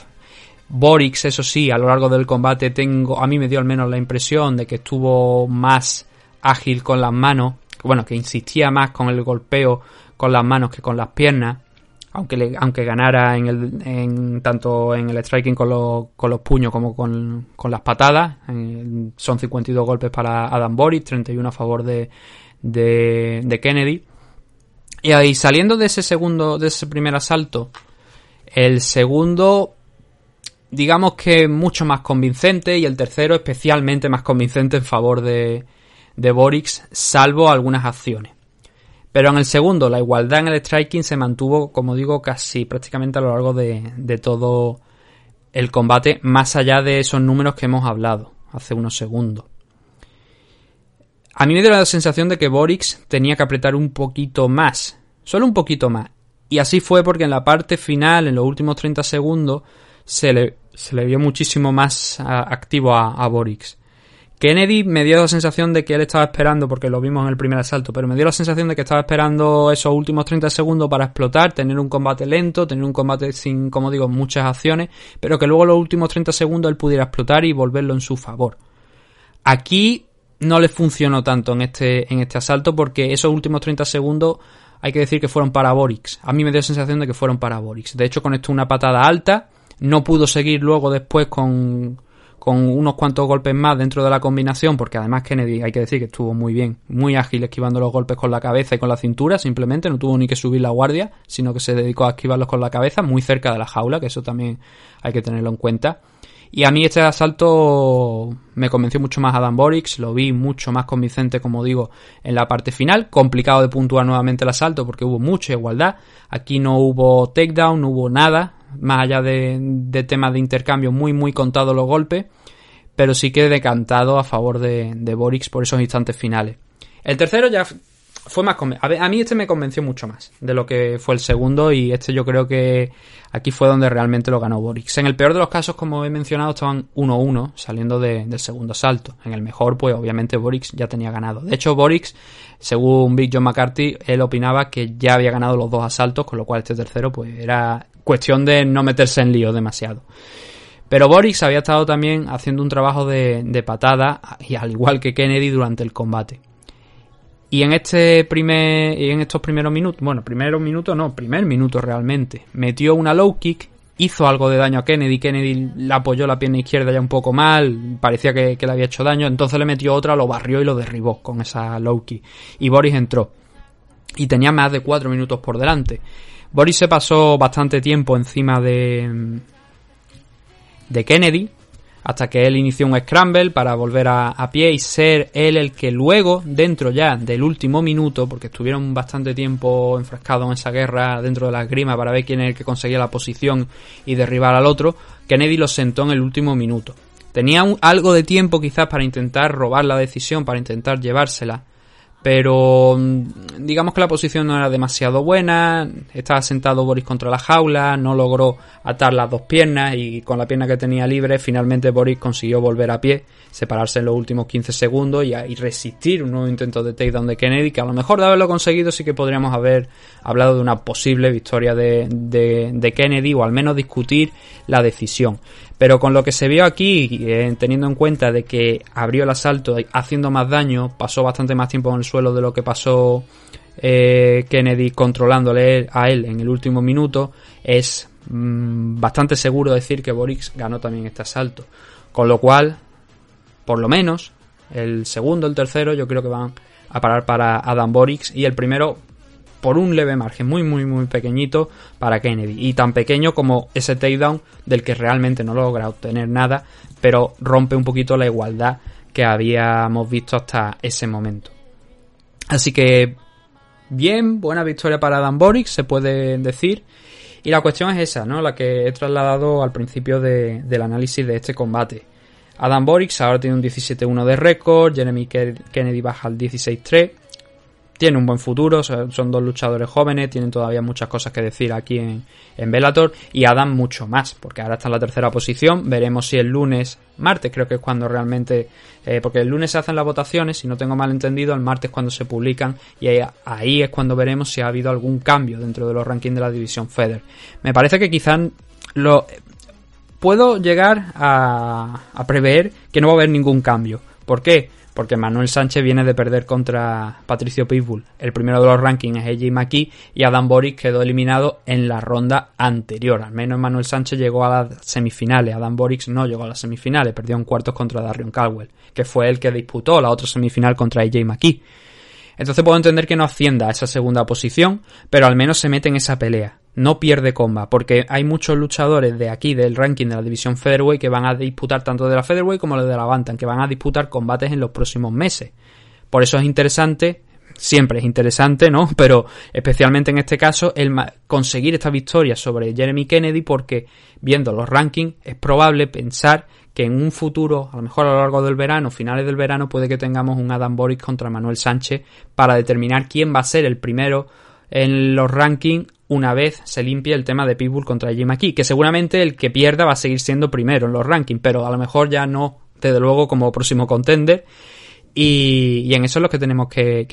Borix, eso sí, a lo largo del combate tengo, a mí me dio al menos la impresión de que estuvo más ágil con las manos, bueno, que insistía más con el golpeo con las manos que con las piernas, aunque le, aunque ganara en el, tanto en el striking con los, con los puños como con, con las patadas. En- son 52 golpes para Adam Borix, 31 a favor de, de, Kennedy. Y ahí saliendo de ese segundo, de ese primer asalto, el segundo digamos que mucho más convincente y el tercero especialmente más convincente en favor de, de Borix, salvo algunas acciones. Pero en el segundo, la igualdad en el striking se mantuvo, como digo, casi prácticamente a lo largo de, de todo el combate, más allá de esos números que hemos hablado hace unos segundos. A mí me dio la sensación de que Borix tenía que apretar un poquito más, solo un poquito más. Y así fue porque en la parte final, en los últimos 30 segundos, se le, se le vio muchísimo más activo a, a Borix. Kennedy me dio la sensación de que él estaba esperando, porque lo vimos en el primer asalto, pero me dio la sensación de que estaba esperando esos últimos 30 segundos para explotar, tener un combate lento, tener un combate sin, como digo, muchas acciones, pero que luego los últimos 30 segundos él pudiera explotar y volverlo en su favor. Aquí no le funcionó tanto en este, en este asalto porque esos últimos 30 segundos hay que decir que fueron para Borix. A mí me dio sensación de que fueron para Borix. De hecho, conectó una patada alta, no pudo seguir luego después con, con unos cuantos golpes más dentro de la combinación, porque además Kennedy hay que decir que estuvo muy bien, muy ágil esquivando los golpes con la cabeza y con la cintura, simplemente no tuvo ni que subir la guardia, sino que se dedicó a esquivarlos con la cabeza, muy cerca de la jaula, que eso también hay que tenerlo en cuenta. Y a mí este asalto me convenció mucho más Adam Borix, lo vi mucho más convincente, como digo, en la parte final. Complicado de puntuar nuevamente el asalto porque hubo mucha igualdad. Aquí no hubo takedown, no hubo nada, más allá de, temas de intercambio, muy, muy contados los golpes. Pero sí que decantado a favor de, de Borix por esos instantes finales. El tercero ya fue más a, a mí este me convenció mucho más de lo que fue el segundo y este yo creo que aquí fue donde realmente lo ganó Borix. En el peor de los casos, como he mencionado, estaban 1-1 saliendo del segundo salto. En el mejor, pues obviamente Borix ya tenía ganado. De hecho, Borix, según Big John McCarthy, él opinaba que ya había ganado los dos asaltos, con lo cual este tercero pues era cuestión de no meterse en lío demasiado. Pero Borix había estado también haciendo un trabajo de, de patada, y al igual que Kennedy durante el combate. Y en este primer, en estos primeros minutos, bueno, primeros minutos no, primer minuto realmente, metió una low kick, hizo algo de daño a Kennedy, Kennedy le apoyó la pierna izquierda ya un poco mal, parecía que, le había hecho daño, entonces le metió otra, lo barrió y lo derribó con esa low kick. Y Boris entró. Y tenía más de cuatro minutos por delante. Boris se pasó bastante tiempo encima de, de Kennedy, hasta que él inició un scramble para volver a, pie y ser él el que luego, dentro ya del último minuto, porque estuvieron bastante tiempo enfrascados en esa guerra dentro de la grima para ver quién es el que conseguía la posición y derribar al otro, Kennedy lo sentó en el último minuto. Tenía algo de tiempo quizás para intentar robar la decisión, para intentar llevársela, pero mm, digamos que la posición no era demasiado buena, estaba sentado Boris contra la jaula, no logró atar las dos piernas y con la pierna que tenía libre finalmente Boris consiguió volver a pie, separarse en los últimos 15 segundos y, resistir un nuevo intento de takedown de Kennedy que a lo mejor de haberlo conseguido sí que podríamos haber hablado de una posible victoria de, de Kennedy o al menos discutir la decisión. Pero con lo que se vio aquí, eh, teniendo en cuenta de que abrió el asalto haciendo más daño, pasó bastante más tiempo en el suelo de lo que pasó eh, Kennedy controlándole a él en el último minuto, es mm, bastante seguro decir que Borix ganó también este asalto. Con lo cual, por lo menos, el segundo, el tercero, yo creo que van a parar para Adam Borix y el primero por un leve margen, muy, muy, muy pequeñito para Kennedy. Y tan pequeño como ese takedown del que realmente no logra obtener nada, pero rompe un poquito la igualdad que habíamos visto hasta ese momento. Así que, bien, buena victoria para Dan Boric, se puede decir. Y la cuestión es esa, ¿no? La que he trasladado al principio del análisis de este combate. Adam Boric ahora tiene un 17-1 de récord, Jeremy Kennedy baja al 16-3 tiene un buen futuro, son dos luchadores jóvenes, tienen todavía muchas cosas que decir aquí en, en Bellator y Adam mucho más, porque ahora está en la tercera posición, veremos si el lunes, martes creo que es cuando realmente, eh, porque el lunes se hacen las votaciones, si no tengo mal entendido, el martes cuando se publican y ahí, es cuando veremos si ha habido algún cambio dentro de los rankings de la división Feder. Me parece que quizás lo... Puedo llegar a, a prever que no va a haber ningún cambio. ¿Por qué? Porque Manuel Sánchez viene de perder contra Patricio Pitbull. El primero de los rankings es AJ McKee y Adam Boris quedó eliminado en la ronda anterior. Al menos Manuel Sánchez llegó a las semifinales. Adam Boris no llegó a las semifinales, perdió en cuartos contra Darion Caldwell, que fue el que disputó la otra semifinal contra AJ McKee. Entonces puedo entender que no ascienda a esa segunda posición, pero al menos se mete en esa pelea no pierde comba, porque hay muchos luchadores de aquí, del ranking de la división Featherweight, que van a disputar tanto de la Featherweight como de la Bantam, que van a disputar combates en los próximos meses. Por eso es interesante, siempre es interesante, ¿no? *laughs* Pero especialmente en este caso, el conseguir esta victoria sobre Jeremy Kennedy, porque viendo los rankings, es probable pensar que en un futuro, a lo mejor a lo largo del verano, finales del verano, puede que tengamos un Adam Boris contra Manuel Sánchez para determinar quién va a ser el primero en los rankings una vez se limpie el tema de Pitbull contra Jim aquí, que seguramente el que pierda va a seguir siendo primero en los rankings, pero a lo mejor ya no, desde luego, como próximo contender. Y, en eso es lo que tenemos que,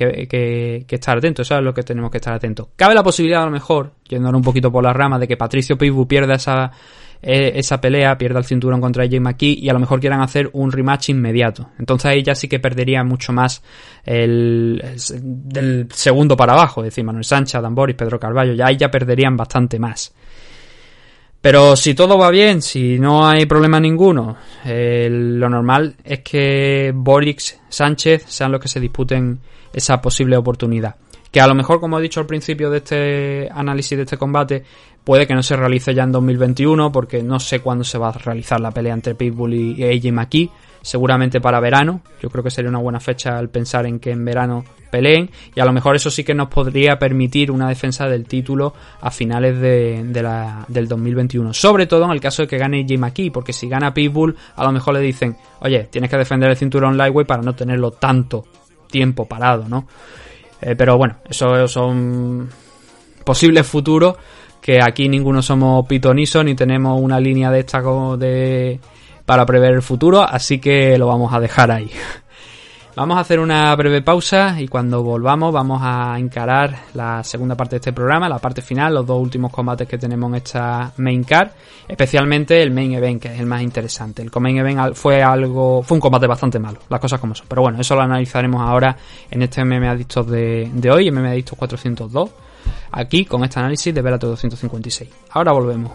estar atentos, eso es lo que tenemos que estar atentos. Cabe la posibilidad, a lo mejor, yendo un poquito por la rama, de que Patricio Pitbull pierda esa, eh, esa pelea, pierda el cinturón contra AJ McKee y a lo mejor quieran hacer un rematch inmediato. Entonces ahí ya sí que perdería mucho más el, del segundo para abajo, es decir, Manuel Sánchez, Adam Boris, Pedro Carballo, ya ahí ya perderían bastante más. Pero si todo va bien, si no hay problema ninguno, eh, lo normal es que Boris Sánchez sean los que se disputen esa posible oportunidad. Que a lo mejor, como he dicho al principio de este análisis de este combate, Puede que no se realice ya en 2021 porque no sé cuándo se va a realizar la pelea entre Pitbull y AJ McKee. Seguramente para verano. Yo creo que sería una buena fecha al pensar en que en verano peleen. Y a lo mejor eso sí que nos podría permitir una defensa del título a finales de, del 2021. Sobre todo en el caso de que gane AJ McKee. Porque si gana Pitbull, a lo mejor le dicen, oye, tienes que defender el cinturón lightweight para no tenerlo tanto tiempo parado, ¿no? Eh, pero bueno, eso son posibles futuros que aquí ninguno somos pitonisos ni tenemos una línea de esta de para prever el futuro, así que lo vamos a dejar ahí. *laughs* Vamos a hacer una breve pausa y cuando volvamos vamos a encarar la segunda parte de este programa, la parte final, los dos últimos combates que tenemos en esta main card, especialmente el main event que es el más interesante. El main event fue algo, fue un combate bastante malo, las cosas como son. Pero bueno, eso lo analizaremos ahora en este MM Adictos de, de hoy, MM Adictos 402, aquí con este análisis de Velato 256. Ahora volvemos.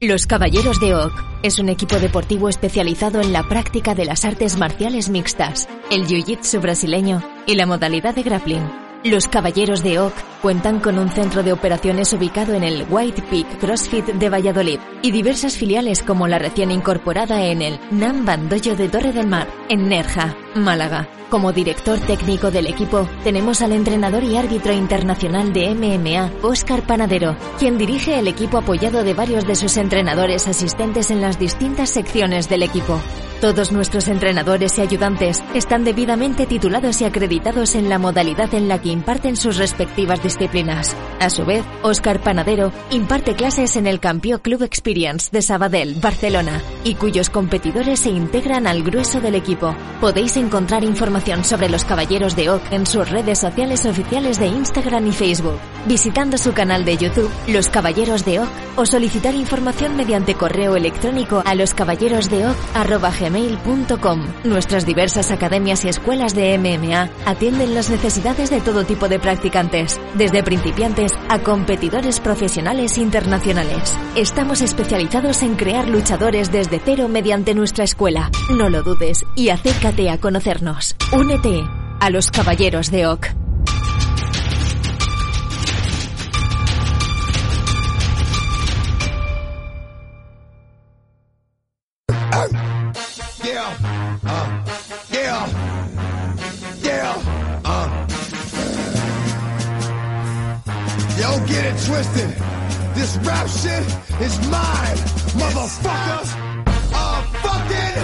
Los Caballeros de Oak es un equipo deportivo especializado en la práctica de las artes marciales mixtas, el jiu-jitsu brasileño y la modalidad de grappling. Los Caballeros de Oak cuentan con un centro de operaciones ubicado en el White Peak CrossFit de Valladolid y diversas filiales como la recién incorporada en el Nam Bandoyo de Torre del Mar, en Nerja, Málaga. Como director técnico del equipo, tenemos al entrenador y árbitro internacional de MMA, Oscar Panadero, quien dirige el equipo apoyado de varios de sus entrenadores asistentes en las distintas secciones del equipo. Todos nuestros entrenadores y ayudantes están debidamente titulados y acreditados en la modalidad en la que imparten sus respectivas disciplinas. A su vez, Oscar Panadero imparte clases en el Campio Club Experience de Sabadell, Barcelona, y cuyos competidores se integran al grueso del equipo. Podéis encontrar información sobre los Caballeros de Oak en sus redes sociales oficiales de Instagram y Facebook, visitando su canal de YouTube, Los Caballeros de Oak, o solicitar información mediante correo electrónico a loscaballerosdeoc.gmail.com. Nuestras diversas academias y escuelas de MMA atienden las necesidades de tipo de practicantes, desde principiantes a competidores profesionales internacionales. Estamos especializados en crear luchadores desde cero mediante nuestra escuela. No lo dudes y acércate a conocernos. Únete a los Caballeros de Oak. This rap shit is mine, motherfucker. A fucking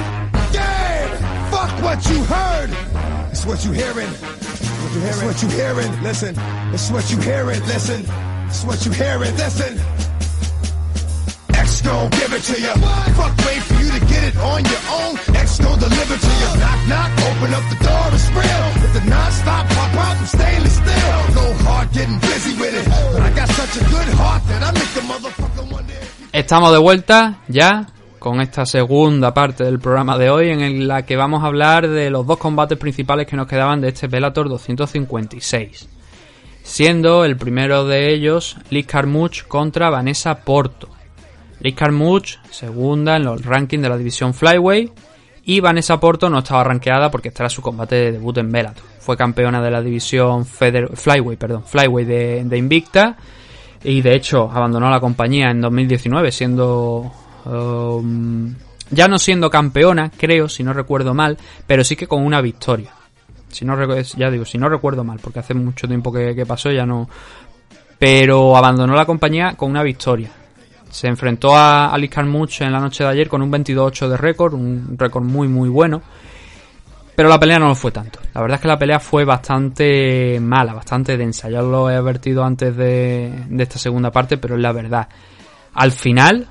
game. Fuck what you heard. It's what you hearing. It's what you hearing. Listen. It's what you hearing. Listen. It's what you hearing. Listen. I got such a good heart that I make the motherfucker. Estamos de vuelta ya con esta segunda parte del programa de hoy en la que vamos a hablar de los dos combates principales que nos quedaban de este Bellator 256. Siendo el primero de ellos Liz Carmouche contra Vanessa Porto. Liz Carmouche, segunda en los rankings de la división Flyway, y Vanessa Porto no estaba rankeada porque este era su combate de debut en Bellator. Fue campeona de la división Feder Flyway, perdón, Flyway de, Invicta y de hecho abandonó la compañía en 2019 siendo um, ya no siendo campeona, creo, si no recuerdo mal, pero sí que con una victoria. Si no ya digo, si no recuerdo mal, porque hace mucho tiempo que pasó, ya no. Pero abandonó la compañía con una victoria. Se enfrentó a Alice en la noche de ayer con un 22-8 de récord, un récord muy muy bueno. Pero la pelea no lo fue tanto. La verdad es que la pelea fue bastante mala, bastante densa. Ya lo he advertido antes de, de esta segunda parte, pero es la verdad. Al final,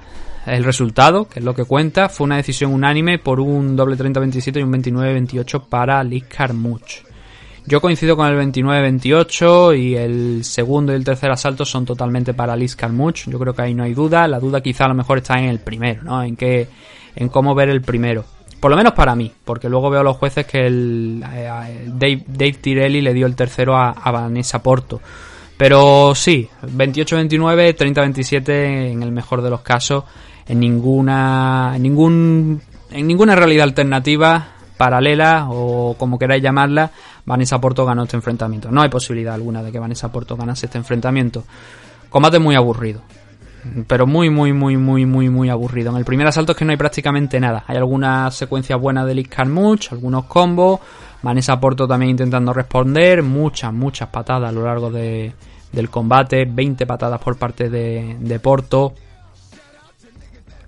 el resultado, que es lo que cuenta, fue una decisión unánime por un doble 30-27 y un 29-28 para Liz Carmouche. Yo coincido con el 29-28 y el segundo y el tercer asalto son totalmente para Liz Carmouche. Yo creo que ahí no hay duda. La duda quizá a lo mejor está en el primero, ¿no? En que, en cómo ver el primero. Por lo menos para mí, porque luego veo a los jueces que el, eh, Dave, Dave Tirelli le dio el tercero a, a Vanessa Porto. Pero sí, 28-29, 30-27 en el mejor de los casos. En ninguna, en ningún, en ninguna realidad alternativa paralela o como queráis llamarla, Vanessa Porto ganó este enfrentamiento. No hay posibilidad alguna de que Vanessa Porto ganase este enfrentamiento. Combate muy aburrido. pero muy, muy, muy, muy, muy, muy aburrido. En el primer asalto es que no hay prácticamente nada. Hay algunas secuencias buenas de Liz Carmuch, algunos combos, Vanessa Porto también intentando responder, muchas, muchas patadas a lo largo de, del combate, 20 patadas por parte de, de Porto.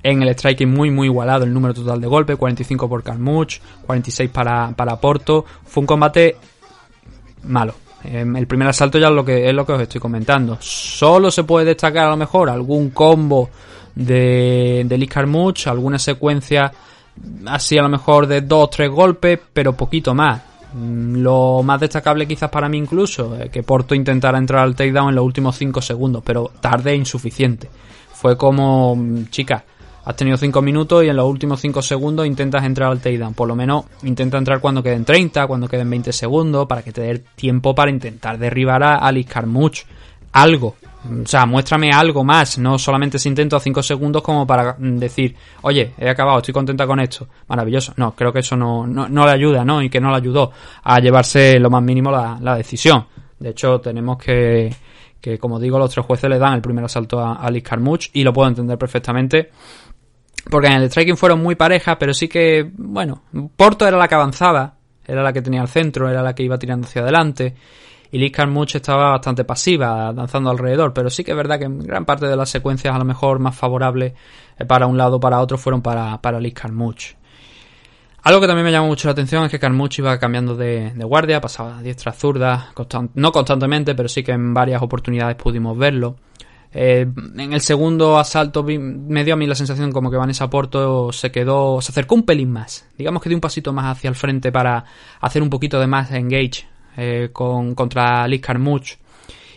En el striking muy muy igualado el número total de golpes, 45 por Carmuch, 46 para, para Porto. Fue un combate malo. Em, el primer asalto ya es lo que es lo que os estoy comentando. Solo se puede destacar a lo mejor algún combo de, de Liz Carmuch, alguna secuencia así a lo mejor de 2 3 golpes, pero poquito más. Mm, Lo más destacable quizás para mí incluso, es que Porto intentara entrar al takedown en los últimos 5 segundos, pero tarde e insuficiente. Fue como, mm, chica, has tenido 5 minutos y en los últimos 5 segundos intentas entrar al takedown. Por lo menos intenta entrar cuando queden 30, cuando queden 20 segundos, para que te dé tiempo para intentar derribar a Alice Carmuch. Algo. O sea, muéstrame algo más, no solamente ese intento a 5 segundos como para mm, decir, oye, he acabado, estoy contenta con esto. Maravilloso. No, creo que eso no, no, no le ayuda, ¿no? Y que no le ayudó a llevarse lo más mínimo la, la decisión. De hecho, tenemos que, que, como digo, los tres jueces le dan el primer asalto a Alice Carmuch y lo puedo entender perfectamente. Porque en el striking fueron muy parejas, pero sí que, bueno, Porto era la que avanzaba, era la que tenía el centro, era la que iba tirando hacia adelante. Y Liz Carmuch estaba bastante pasiva, danzando alrededor, pero sí que es verdad que gran parte de las secuencias a lo mejor más favorables eh, para un lado o para otro fueron para, para Carmuch. Algo que también me llamó mucho la atención es que Carmuch iba cambiando de, de guardia, pasaba a diestra zurda, no constantemente, pero sí que en varias oportunidades pudimos verlo. Eh, en el segundo asalto me dio a mí la sensación como que Vanessa Porto se quedó, se acercó un pelín más. Digamos que dio un pasito más hacia el frente para hacer un poquito de más engage eh, con, contra Liz Carmuch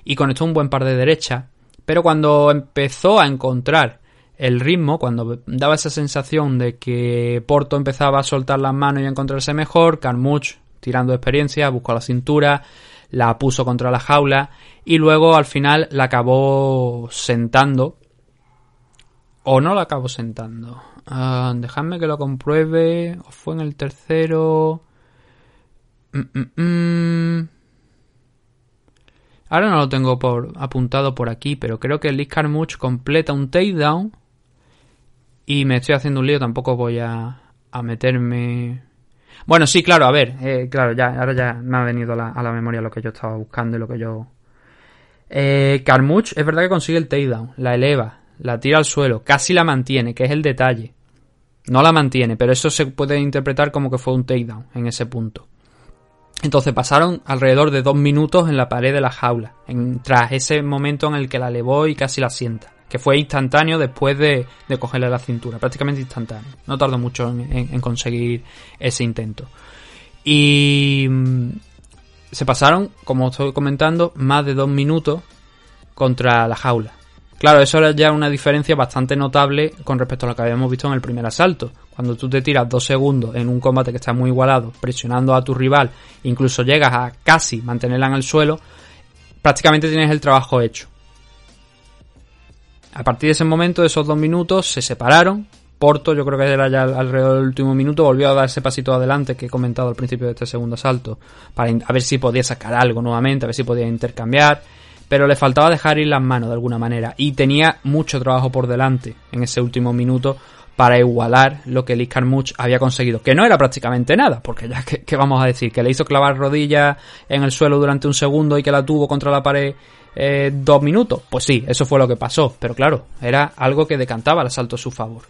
y conectó un buen par de derecha. Pero cuando empezó a encontrar el ritmo, cuando daba esa sensación de que Porto empezaba a soltar las manos y a encontrarse mejor, Carmuch, tirando experiencia, buscó la cintura, la puso contra la jaula y luego al final la acabó sentando. O no la acabó sentando. Uh, dejadme que lo compruebe. O fue en el tercero. Mm, mm, mm. Ahora no lo tengo por, apuntado por aquí, pero creo que Liz Carmuch completa un takedown. Y me estoy haciendo un lío, tampoco voy a, a meterme. Bueno, sí, claro, a ver, eh, claro, ya, ahora ya me ha venido a la, memoria lo que yo estaba buscando y lo que yo. Eh, Carmuch es verdad que consigue el takedown, la eleva, la tira al suelo, casi la mantiene, que es el detalle. No la mantiene, pero eso se puede interpretar como que fue un takedown en ese punto. Entonces pasaron alrededor de dos minutos en la pared de la jaula, en, tras ese momento en el que la elevó y casi la sienta, que fue instantáneo después de, de cogerle la cintura, prácticamente instantáneo. No tardó mucho en, en, conseguir ese intento. Y mm, se pasaron, como estoy comentando, más de dos minutos contra la jaula. Claro, eso era ya una diferencia bastante notable con respecto a lo que habíamos visto en el primer asalto. Cuando tú te tiras dos segundos en un combate que está muy igualado, presionando a tu rival, incluso llegas a casi mantenerla en el suelo, prácticamente tienes el trabajo hecho. A partir de ese momento, de esos dos minutos, se separaron. Porto, yo creo que era ya alrededor del último minuto, volvió a dar ese pasito adelante que he comentado al principio de este segundo asalto, para a ver si podía sacar algo nuevamente, a ver si podía intercambiar pero le faltaba dejar ir las manos de alguna manera y tenía mucho trabajo por delante en ese último minuto para igualar lo que Liz Carmuch había conseguido, que no era prácticamente nada, porque ya que, que, vamos a decir, que le hizo clavar rodillas en el suelo durante un segundo y que la tuvo contra la pared eh, dos minutos, pues sí, eso fue lo que pasó, pero claro, era algo que decantaba el asalto a su favor.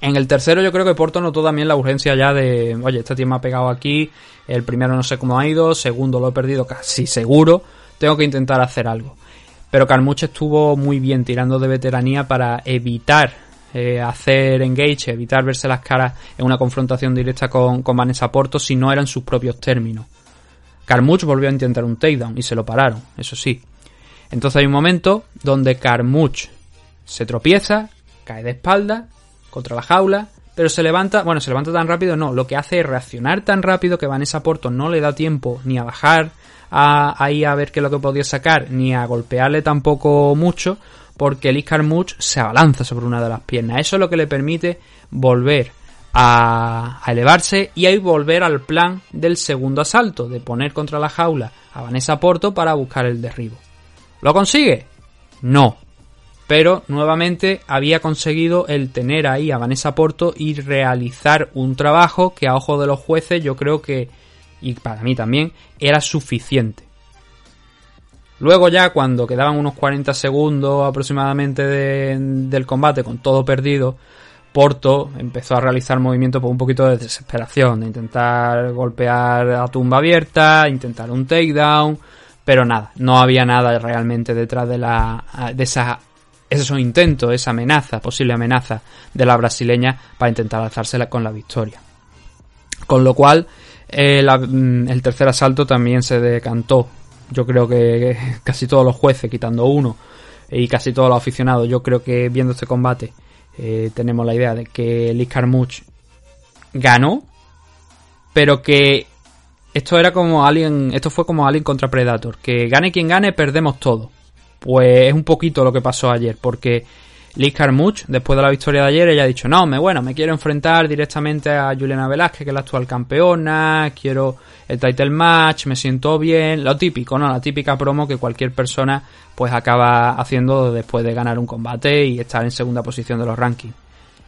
En el tercero yo creo que Porto notó también la urgencia ya de, oye, este tío me ha pegado aquí, el primero no sé cómo ha ido, segundo lo he perdido casi seguro, tengo que intentar hacer algo. Pero Carmuch estuvo muy bien tirando de veteranía para evitar eh, hacer engage, evitar verse las caras en una confrontación directa con, con Vanessa Porto si no eran sus propios términos. Carmuch volvió a intentar un takedown y se lo pararon, eso sí. Entonces hay un momento donde Carmuch se tropieza, cae de espalda contra la jaula, pero se levanta, bueno, se levanta tan rápido, no, lo que hace es reaccionar tan rápido que Vanessa Porto no le da tiempo ni a bajar a, ahí a ver qué es lo que podía sacar, ni a golpearle tampoco mucho, porque Liz Carmuch se abalanza sobre una de las piernas. Eso es lo que le permite volver a, elevarse y ahí volver al plan del segundo asalto, de poner contra la jaula a Vanessa Porto para buscar el derribo. ¿Lo consigue? No. pero nuevamente había conseguido el tener ahí a Vanessa Porto y realizar un trabajo que a ojo de los jueces yo creo que, y para mí también, era suficiente. Luego ya cuando quedaban unos 40 segundos aproximadamente del combate con todo perdido, Porto empezó a realizar movimientos por un poquito de desesperación, de intentar golpear a tumba abierta, intentar un takedown, pero nada, no había nada realmente detrás de la de esa esos intentos, esa amenaza, posible amenaza de la brasileña para intentar alzársela con la victoria. Con lo cual, eh, mm, el tercer asalto también se decantó. Yo creo que casi todos los jueces, quitando uno, y casi todos los aficionados, yo creo que viendo este combate eh, tenemos la idea de que Liz Carmouche ganó, pero que esto era como Alien, esto fue como Alien contra Predator, que gane quien gane, perdemos todo. Pues es un poquito lo que pasó ayer, porque Liz Carmouche, después de la victoria de ayer, ella ha dicho, no, me, bueno, me quiero enfrentar directamente a Juliana Velázquez, que es la actual campeona, quiero el title match, me siento bien, lo típico, ¿no? La típica promo que cualquier persona pues acaba haciendo después de ganar un combate y estar en segunda posición de los rankings.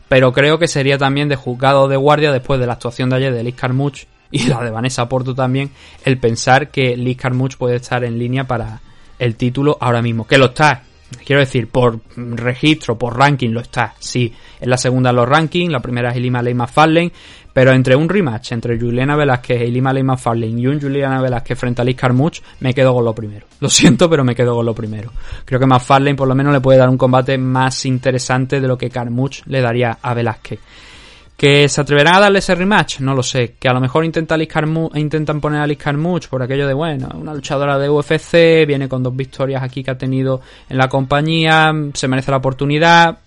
Pero creo que sería también de juzgado de guardia después de la actuación de ayer de Liz Carmouche y la de Vanessa Porto también, el pensar que Liz Carmouche puede estar en línea para el título ahora mismo. Que lo está. Quiero decir, por registro, por ranking lo está. Sí, es la segunda en los rankings, la primera es Ilima Leima Fallen, pero entre un rematch entre Juliana Velázquez e Ilima Leima Fallen y un Juliana Velázquez frente a Liz Carmouche, me quedo con lo primero. Lo siento, pero me quedo con lo primero. Creo que McFarlane por lo menos le puede dar un combate más interesante de lo que Carmouche le daría a Velázquez. ¿Que se atreverán a darle ese rematch? No lo sé. Que a lo mejor intenta intentan poner a Liz por aquello de, bueno, una luchadora de UFC, viene con dos victorias aquí que ha tenido en la compañía, se merece la oportunidad,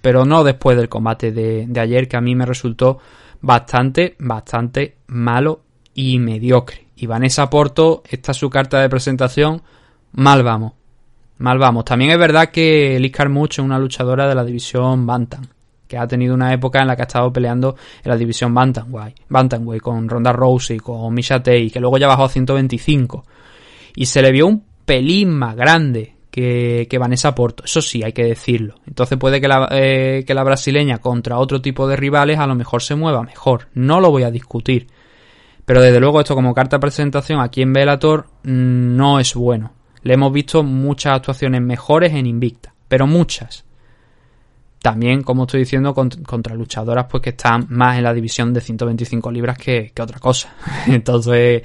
pero no después del combate de, de ayer, que a mí me resultó bastante, bastante malo y mediocre. Y Vanessa Porto, esta es su carta de presentación, mal vamos. Mal vamos. También es verdad que Liz Carmouche es una luchadora de la división Bantam que ha tenido una época en la que ha estado peleando en la división Bantamweight, Bantamweight con Ronda Rousey, con Misha Tate, que luego ya bajó a 125. Y se le vio un pelín más grande que, que Vanessa Porto, eso sí, hay que decirlo. Entonces puede que la, eh, que la brasileña contra otro tipo de rivales a lo mejor se mueva mejor. No lo voy a discutir. Pero desde luego esto como carta de presentación aquí en Bellator mm, no es bueno. Le hemos visto muchas actuaciones mejores en Invicta, pero muchas. También, como estoy diciendo, contra, luchadoras pues que están más en la división de 125 libras que, otra cosa. *laughs* Entonces,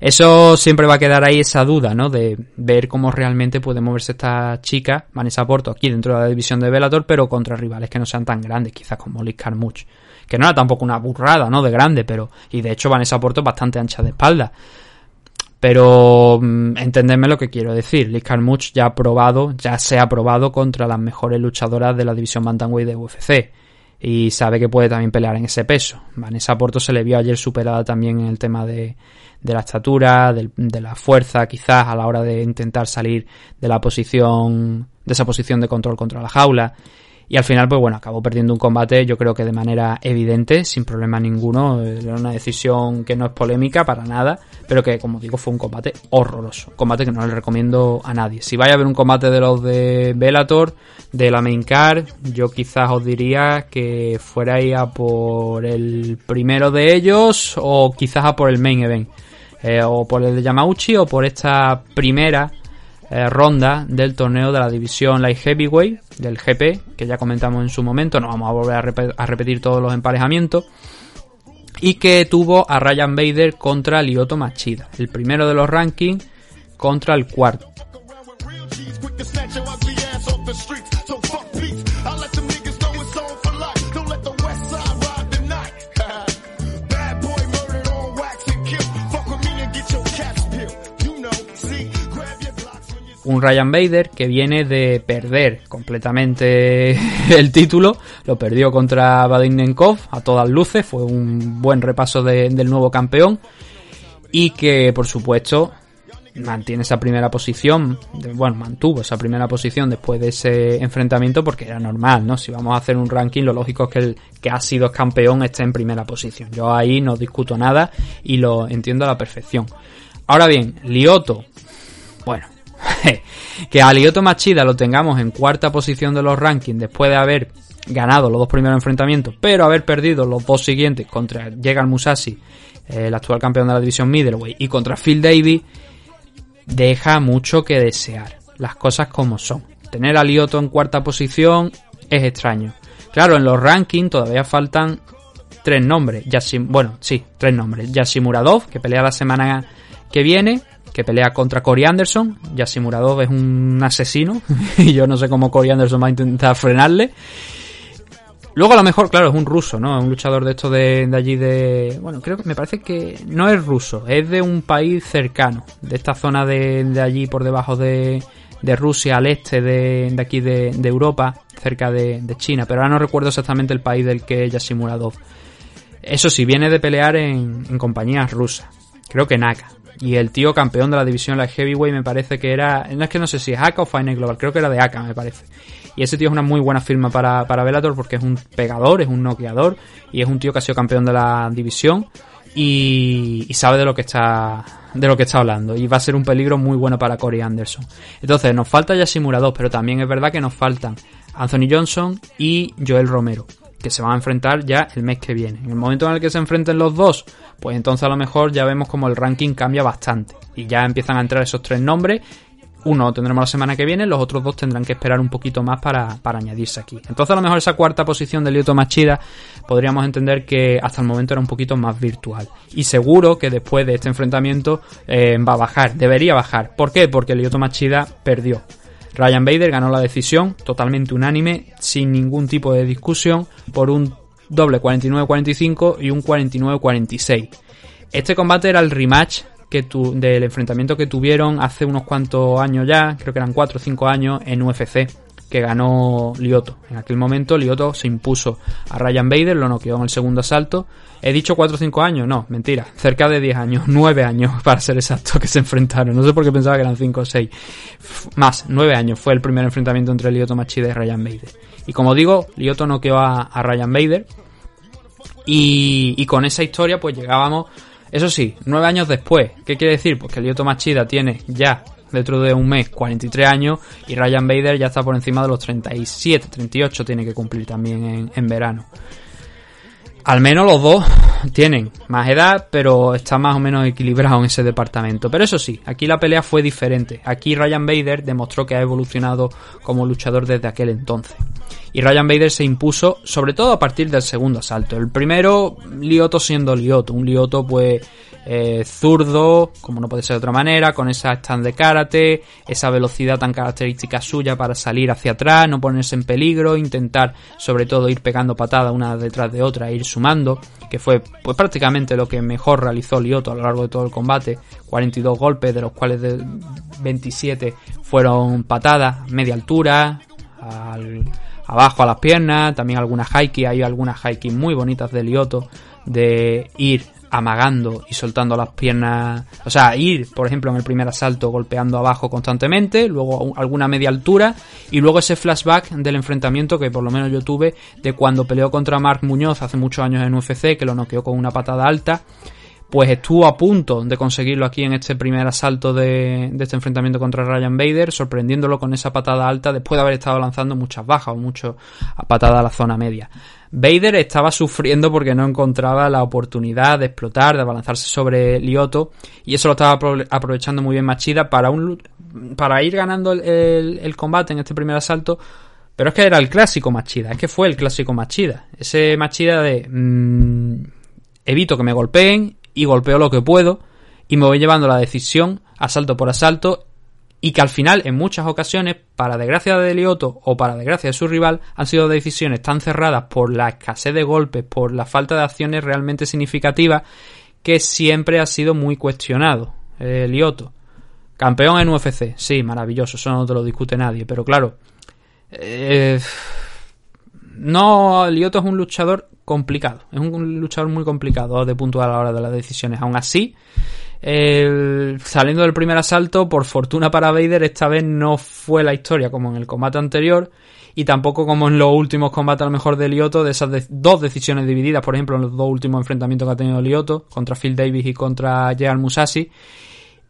eso siempre va a quedar ahí esa duda, ¿no? De ver cómo realmente puede moverse esta chica, Vanessa Porto, aquí dentro de la división de Bellator, pero contra rivales que no sean tan grandes, quizás como Liz Carmouche. Que no era tampoco una burrada, ¿no? De grande, pero... Y de hecho Vanessa Porto es bastante ancha de espalda. Pero mm, entendedme lo que quiero decir. Liz Carmouche ya ha probado, ya se ha probado contra las mejores luchadoras de la división Bantamweight de UFC. Y sabe que puede también pelear en ese peso. Vanessa Porto se le vio ayer superada también en el tema de, la estatura, de, de la fuerza quizás a la hora de intentar salir de la posición, de esa posición de control contra la jaula. Y al final, pues bueno, acabó perdiendo un combate, yo creo que de manera evidente, sin problema ninguno. Era una decisión que no es polémica para nada, pero que, como digo, fue un combate horroroso. combate que no le recomiendo a nadie. Si vais a ver un combate de los de Bellator, de la main card, yo quizás os diría que fuerais a por el primero de ellos, o quizás a por el main event. Eh, o por el de Yamauchi, o por esta primera eh, ronda del torneo de la división Light Heavyweight del GP, que ya comentamos en su momento, no vamos a volver a, repetir todos los emparejamientos, y que tuvo a Ryan Bader contra Lyoto Machida, el primero de los rankings contra el cuarto. Un Ryan Bader que viene de perder completamente *laughs* el título, lo perdió contra Nenkov a todas luces, fue un buen repaso del nuevo campeón y que por supuesto mantiene esa primera posición, bueno, mantuvo esa primera posición después de ese enfrentamiento porque era normal, ¿no? Si vamos a hacer un ranking, lo lógico es que el que ha sido campeón esté en primera posición. Yo ahí no discuto nada y lo entiendo a la perfección. Ahora bien, Lioto, *laughs* que a Lyoto Machida lo tengamos en cuarta posición de los rankings después de haber ganado los dos primeros enfrentamientos, pero haber perdido los dos siguientes contra Jegal Musashi, el actual campeón de la división middleweight, y contra Phil Davis, deja mucho que desear. Las cosas como son. Tener a Lyoto en cuarta posición es extraño. Claro, en los rankings todavía faltan tres nombres. Yasim, bueno, sí, tres nombres. Yasimuradov, que pelea la semana que viene, que pelea contra Corey Anderson. Yasimuradov es un asesino *laughs* y yo no sé cómo Corey Anderson va a intentar frenarle. Luego a lo mejor, claro, es un ruso, ¿no? Es un luchador de esto de, allí de... Bueno, creo que me parece que no es ruso, es de un país cercano, de esta zona de, de allí por debajo de, de Rusia al este de, de aquí de, de, Europa, cerca de, de, China, pero ahora no recuerdo exactamente el país del que es Yasimuradov. Eso sí, viene de pelear en, en compañías rusas, creo que Naka. Y el tío campeón de la división la Heavyweight me parece que era, no es que no sé si es Aka o Final Global, creo que era de Aka me parece. Y ese tío es una muy buena firma para, para porque es un pegador, es un noqueador y es un tío que ha sido campeón de la división y, y, sabe de lo que está de lo que está hablando y va a ser un peligro muy bueno para Corey Anderson. Entonces nos falta ya Simulador, pero también es verdad que nos faltan Anthony Johnson y Joel Romero que se van a enfrentar ya el mes que viene. En el momento en el que se enfrenten los dos, pues entonces a lo mejor ya vemos como el ranking cambia bastante y ya empiezan a entrar esos tres nombres uno tendremos la semana que viene, los otros dos tendrán que esperar un poquito más para, para añadirse aquí. Entonces a lo mejor esa cuarta posición de Lyoto Machida podríamos entender que hasta el momento era un poquito más virtual. Y seguro que después de este enfrentamiento eh, va a bajar, debería bajar. ¿Por qué? Porque Lyoto Machida perdió. Ryan Bader ganó la decisión totalmente unánime, sin ningún tipo de discusión, por un doble 49-45 y un 49-46. Este combate era el rematch que del enfrentamiento que tuvieron hace unos cuantos años ya, creo que eran 4 o 5 años, en UFC, que ganó Lioto. En aquel momento Lioto se impuso a Ryan Bader, lo noqueó en el segundo asalto. He dicho 4 o 5 años, no, mentira, cerca de 10 años, *laughs* 9 años *laughs* para ser exacto que se enfrentaron. No sé por qué pensaba que eran 5 o 6. Más, 9 años fue el primer enfrentamiento entre Lioto Machida y Ryan Bader. Y como digo, Lioto noqueó a, a Ryan Bader. Y, y con esa historia pues llegábamos eso sí, nueve años después. ¿Qué quiere decir? Pues que Lyoto Machida tiene ya dentro de un mes 43 años y Ryan Bader ya está por encima de los 37, 38 tiene que cumplir también en, en verano. Al menos los dos tienen más edad, pero está más o menos equilibrado en ese departamento. Pero eso sí, aquí la pelea fue diferente. Aquí Ryan Bader demostró que ha evolucionado como luchador desde aquel entonces. Y Ryan Bader se impuso sobre todo a partir del segundo asalto. El primero, Lioto siendo Lioto. Un Lioto pues eh, zurdo, como no puede ser de otra manera, con esa stand de karate, esa velocidad tan característica suya para salir hacia atrás, no ponerse en peligro, intentar sobre todo ir pegando patadas una detrás de otra e ir sumando, que fue pues prácticamente lo que mejor realizó Lioto a lo largo de todo el combate, 42 golpes, de los cuales de 27 fueron patadas, media altura, al, abajo a las piernas, también algunas hikey, hay algunas hikey muy bonitas de Lioto, de ir amagando y soltando las piernas, o sea, ir, por ejemplo, en el primer asalto golpeando abajo constantemente, luego alguna media altura y luego ese flashback del enfrentamiento que por lo menos yo tuve de cuando peleó contra Mark Muñoz hace muchos años en UFC, que lo noqueó con una patada alta, pues estuvo a punto de conseguirlo aquí en este primer asalto de, este enfrentamiento contra Ryan Bader, sorprendiéndolo con esa patada alta después de haber estado lanzando muchas bajas o mucho a patada a la zona media. Vader estaba sufriendo porque no encontraba la oportunidad de explotar, de abalanzarse sobre Lioto, y eso lo estaba aprovechando muy bien Machida para, un, para ir ganando el, combate en este primer asalto. Pero es que era el clásico Machida, es que fue el clásico Machida. Ese Machida de mmm, evito que me golpeen y golpeo lo que puedo y me voy llevando la decisión asalto por asalto y que al final en muchas ocasiones, para desgracia de Lioto o para desgracia de su rival, han sido decisiones tan cerradas por la escasez de golpes, por la falta de acciones realmente significativas, que siempre ha sido muy cuestionado eh, Lioto. Campeón en UFC, sí, maravilloso, eso no te lo discute nadie, pero claro, eh, no, Lioto es un luchador complicado, es un luchador muy complicado de punto a la hora de las decisiones, aún así, saliendo del primer asalto, por fortuna para Vader, esta vez no fue la historia como en el combate anterior y tampoco como en los últimos combates a lo mejor de Lioto, de esas dos decisiones divididas, por ejemplo, en los dos últimos enfrentamientos que ha tenido Lioto, contra Phil Davis y contra Jean Musashi,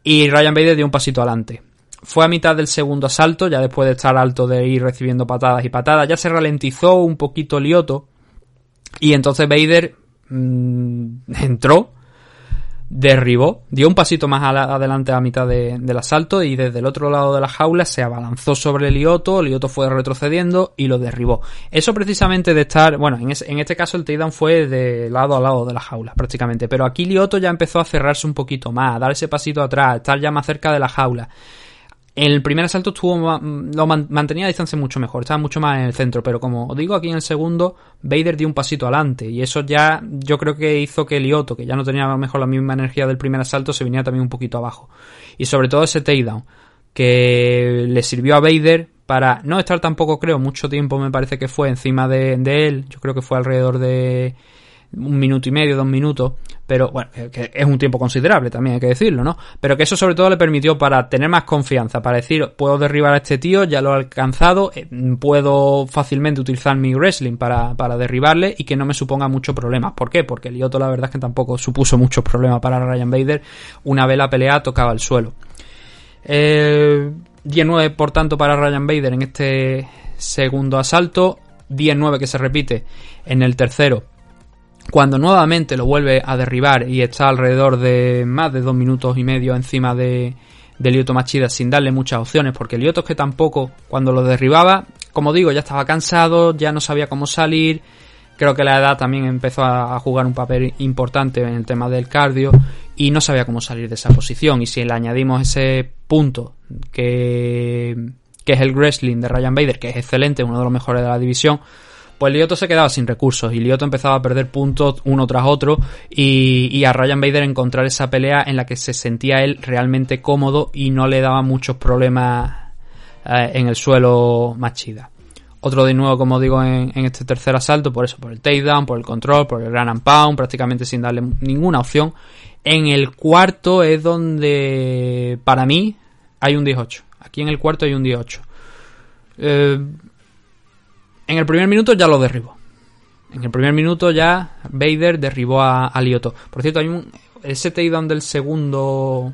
y Ryan Bader dio un pasito adelante. Fue a mitad del segundo asalto, ya después de estar alto de ir recibiendo patadas y patadas, ya se ralentizó un poquito Lioto y entonces Vader mm, *laughs* entró derribó, dio un pasito más adelante a mitad del asalto y desde el otro lado de la jaula se abalanzó sobre Lioto, Lioto fue retrocediendo y lo derribó. Eso precisamente de estar, bueno, en, en este caso el takedown fue de lado a lado de la jaula prácticamente, pero aquí Lioto ya empezó a cerrarse un poquito más, a dar ese pasito atrás, a estar ya más cerca de la jaula. El primer asalto estuvo lo mantenía a distancia mucho mejor, estaba mucho más en el centro, pero como os digo, aquí en el segundo, Vader dio un pasito adelante y eso ya yo creo que hizo que Lioto, que ya no tenía a lo mejor la misma energía del primer asalto, se venía también un poquito abajo. Y sobre todo ese takedown, que le sirvió a Vader para no estar tampoco, creo, mucho tiempo me parece que fue encima de él, yo creo que fue alrededor de un minuto y medio, dos minutos, pero bueno, que es un tiempo considerable también hay que decirlo, ¿no? Pero que eso sobre todo le permitió para tener más confianza, para decir, puedo derribar a este tío, ya lo he alcanzado, eh, puedo fácilmente utilizar mi wrestling para, para derribarle y que no me suponga muchos problemas. ¿Por qué? Porque Lioto la verdad es que tampoco supuso muchos problemas para Ryan Bader una vez la pelea tocaba el suelo. Eh, 19 por tanto para Ryan Bader en este segundo asalto, 19 que se repite en el tercero cuando nuevamente lo vuelve a derribar y está alrededor de más de dos minutos y medio encima de, de Machida sin darle muchas opciones, porque Lioto es que tampoco, cuando lo derribaba, como digo, ya estaba cansado, ya no sabía cómo salir. Creo que la edad también empezó a jugar un papel importante en el tema del cardio y no sabía cómo salir de esa posición. Y si le añadimos ese punto que, que es el wrestling de Ryan Bader, que es excelente, uno de los mejores de la división, pues Lioto se quedaba sin recursos y Lioto empezaba a perder puntos uno tras otro y, a Ryan Bader encontrar esa pelea en la que se sentía él realmente cómodo y no le daba muchos problemas eh, en el suelo Machida. Otro de nuevo, como digo, en, este tercer asalto, por eso, por el takedown, por el control, por el run and pound, prácticamente sin darle ninguna opción. En el cuarto es donde, para mí, hay un 18. Aquí en el cuarto hay un 18. Eh, en el primer minuto ya lo derribó. En el primer minuto ya Vader derribó a, Lioto. Por cierto, hay un ese takedown del segundo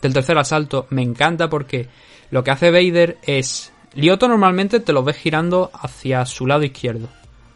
del tercer asalto me encanta porque lo que hace Vader es Lioto normalmente te lo ves girando hacia su lado izquierdo.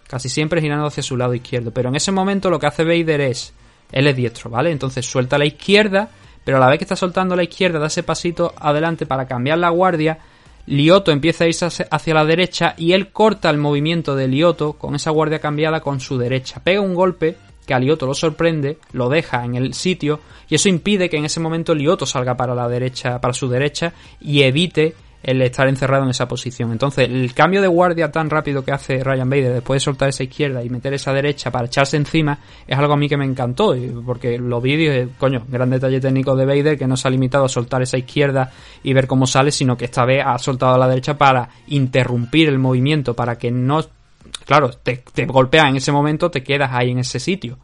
Casi siempre girando hacia su lado izquierdo, pero en ese momento lo que hace Vader es él es diestro, ¿vale? Entonces suelta a la izquierda, pero a la vez que está soltando a la izquierda da ese pasito adelante para cambiar la guardia Lioto empieza a irse hacia la derecha y él corta el movimiento de Lioto con esa guardia cambiada con su derecha. Pega un golpe que a Lioto lo sorprende, lo deja en el sitio y eso impide que en ese momento Lioto salga para la derecha, para su derecha y evite el estar encerrado en esa posición. Entonces, el cambio de guardia tan rápido que hace Ryan Bader después de soltar esa izquierda y meter esa derecha para echarse encima es algo a mí que me encantó, porque lo vi coño, gran detalle técnico de Vader que no se ha limitado a soltar esa izquierda y ver cómo sale, sino que esta vez ha soltado a la derecha para interrumpir el movimiento, para que no, claro, te, te golpea en ese momento, te quedas ahí en ese sitio.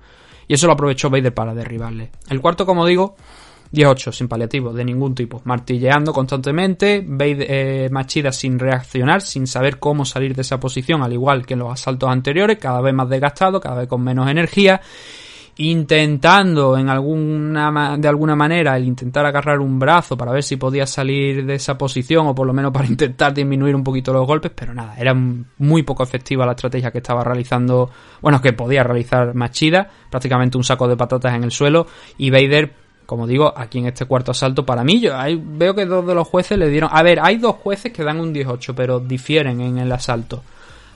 Y eso lo aprovechó Vader para derribarle. El cuarto, como digo, 18, sin paliativos de ningún tipo, martilleando constantemente, eh, Machida sin reaccionar, sin saber cómo salir de esa posición, al igual que en los asaltos anteriores, cada vez más desgastado, cada vez con menos energía, intentando en alguna de alguna manera el intentar agarrar un brazo para ver si podía salir de esa posición o por lo menos para *laughs* intentar disminuir un poquito los golpes, pero nada, era muy poco efectiva la estrategia que estaba realizando, bueno, que podía realizar Machida, prácticamente un saco de patatas en el suelo y Vader como digo, aquí en este cuarto asalto, para mí, yo veo que dos de los jueces le dieron. A ver, hay dos jueces que dan un 18, pero difieren en el asalto.